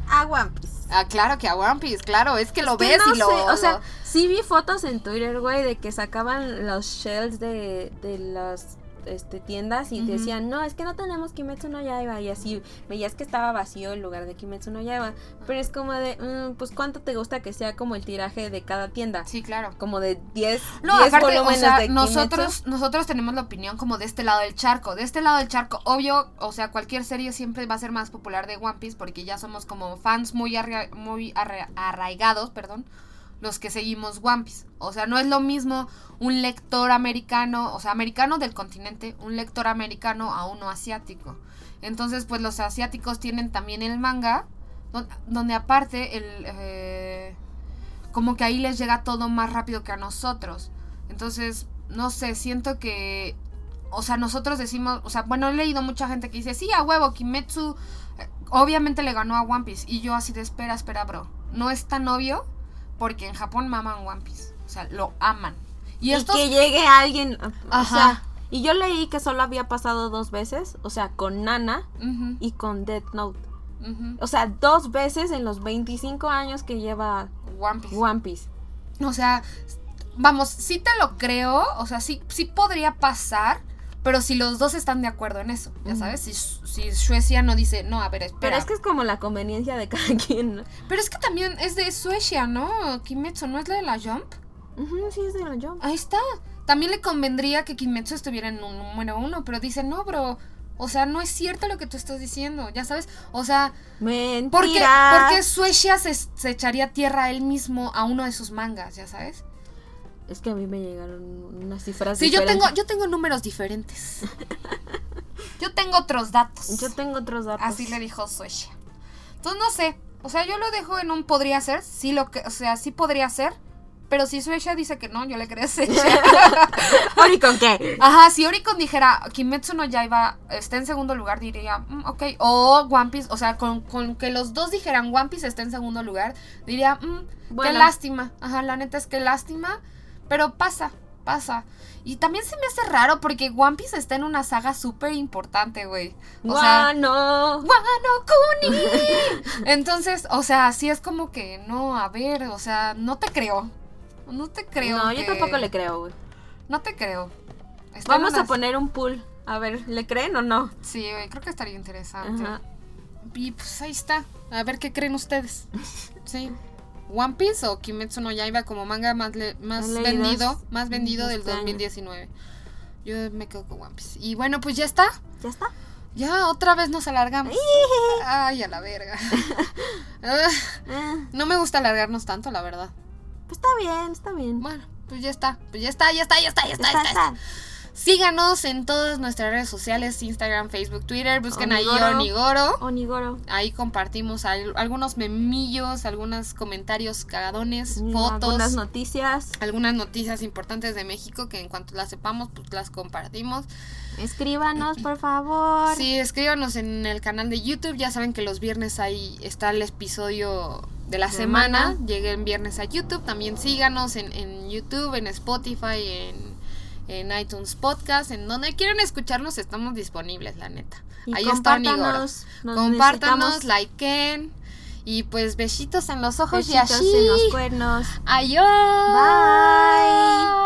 A One Piece. Ah, claro que a One Piece, claro, es que lo Que ves no y lo... sé, O sea, lo- sí vi fotos en Twitter, güey, de que sacaban los shells de, de las este, tiendas y Ujú. decían, no, es que no tenemos Kimetsu no Yaiba. Y así veías que estaba vacío el lugar de Kimetsu no Yaiba. Pero es como de, mm, pues, ¿cuánto te gusta que sea como el tiraje de cada tienda? Sí, claro. Como de 10, No, 10 aparte, o sea, de Kimetsu. nosotros, nosotros tenemos la opinión como de este lado del charco. De este lado del charco, obvio, o sea, cualquier serie siempre va a ser más popular de One Piece porque ya somos como fans muy, arra- muy arra- arraigados, perdón, los que seguimos One Piece. O sea, no es lo mismo un lector americano, o sea, americano del continente, un lector americano a uno asiático. Entonces, pues los asiáticos tienen también el manga, don- donde aparte el... eh, como que ahí les llega todo más rápido que a nosotros. Entonces, no sé, siento que, o sea, nosotros decimos, o sea, bueno, he leído mucha gente que dice, sí, a huevo, Kimetsu, eh, obviamente le ganó a One Piece. Y yo así de, espera, espera, bro. No es tan obvio porque en Japón maman One Piece. O sea, lo aman. Y, Y, estos... que llegue alguien. O Ajá. sea, y yo leí que solo había pasado dos veces, o sea, con Nana y con Death Note. ujú. O sea, dos veces en los 25 años que lleva One Piece. One Piece. O sea, vamos, sí te lo creo, o sea, sí, sí podría pasar, pero si los dos están de acuerdo en eso, ya sabes, si, si Suecia no dice, no, a ver, espera. Pero es que es como la conveniencia de cada quien. ¿no? Pero es que también es de Suecia, ¿no? Kimetsu, ¿no es la de la Jump? Ujú, sí, es de la Jump. Ahí está. También le convendría que Kimetsu estuviera en un número uno, pero dice, no, bro, o sea, no es cierto lo que tú estás diciendo, ya sabes, o sea... Mentira. ¿Por qué, por qué Suecia se, se echaría tierra a él mismo a uno de sus mangas, ya sabes? Es que a mí me llegaron unas cifras Sí, yo diferentes. tengo, yo tengo números diferentes. yo tengo otros datos. Yo tengo otros datos. Así le dijo Suecia. Entonces no sé. O sea, yo lo dejo en un podría ser. Sí lo que, o sea, sí podría ser. Pero si Suecia dice que no, yo le creo a Suecia. ¿Ori con qué? Ajá, si Oricon dijera Kimetsu no Yaiba está en segundo lugar, diría, "Mm, ok. O One Piece, o sea, con, con que los dos dijeran One Piece está en segundo lugar, diría, "Mm, qué lástima. Ajá, la neta es que lástima. Pero pasa, pasa. Y también se me hace raro porque One Piece está en una saga súper importante, güey. O sea, Guano. Wano Kuni. Entonces, o sea, sí es como que, no, a ver, o sea, no te creo. No te creo. No, yo tampoco le creo, güey. No te creo. Está Vamos a poner un pool A ver, ¿le creen o no? Sí, güey, creo que estaría interesante. Ajá. Y pues ahí está. A ver qué creen ustedes. Sí. One Piece o Kimetsu no Yaiba como manga más, le- más vendido, más vendido del este año. 2019. Yo me quedo con One Piece. Y bueno, pues ya está. ¿Ya está? Ya otra vez nos alargamos. Ay, a la verga. Ah, Eh, no me gusta alargarnos tanto, la verdad. pues está bien, está bien. Bueno, pues ya está. Pues ya está, ya está, ya está, ya está. Está, ya está. está. Síganos en todas nuestras redes sociales, Instagram, Facebook, Twitter. Busquen ahí Onigoro. Onigoro. Onigoro. Ahí compartimos al- algunos memillos, algunos comentarios cagadones, Y fotos, Algunas noticias. algunas noticias importantes de México que en cuanto las sepamos, pues las compartimos. Escríbanos, por favor. Sí, escríbanos en el canal de YouTube. Ya saben que los viernes ahí está el episodio de la Semana. semana. Lleguen viernes a YouTube. También síganos en, en YouTube, en Spotify, en, en iTunes Podcast, en donde quieran escucharnos, estamos disponibles, la neta. Ahí está Onigoro. Compártanos, likeen. Y pues besitos en los ojos besitos y así. en los cuernos. Adiós. Bye.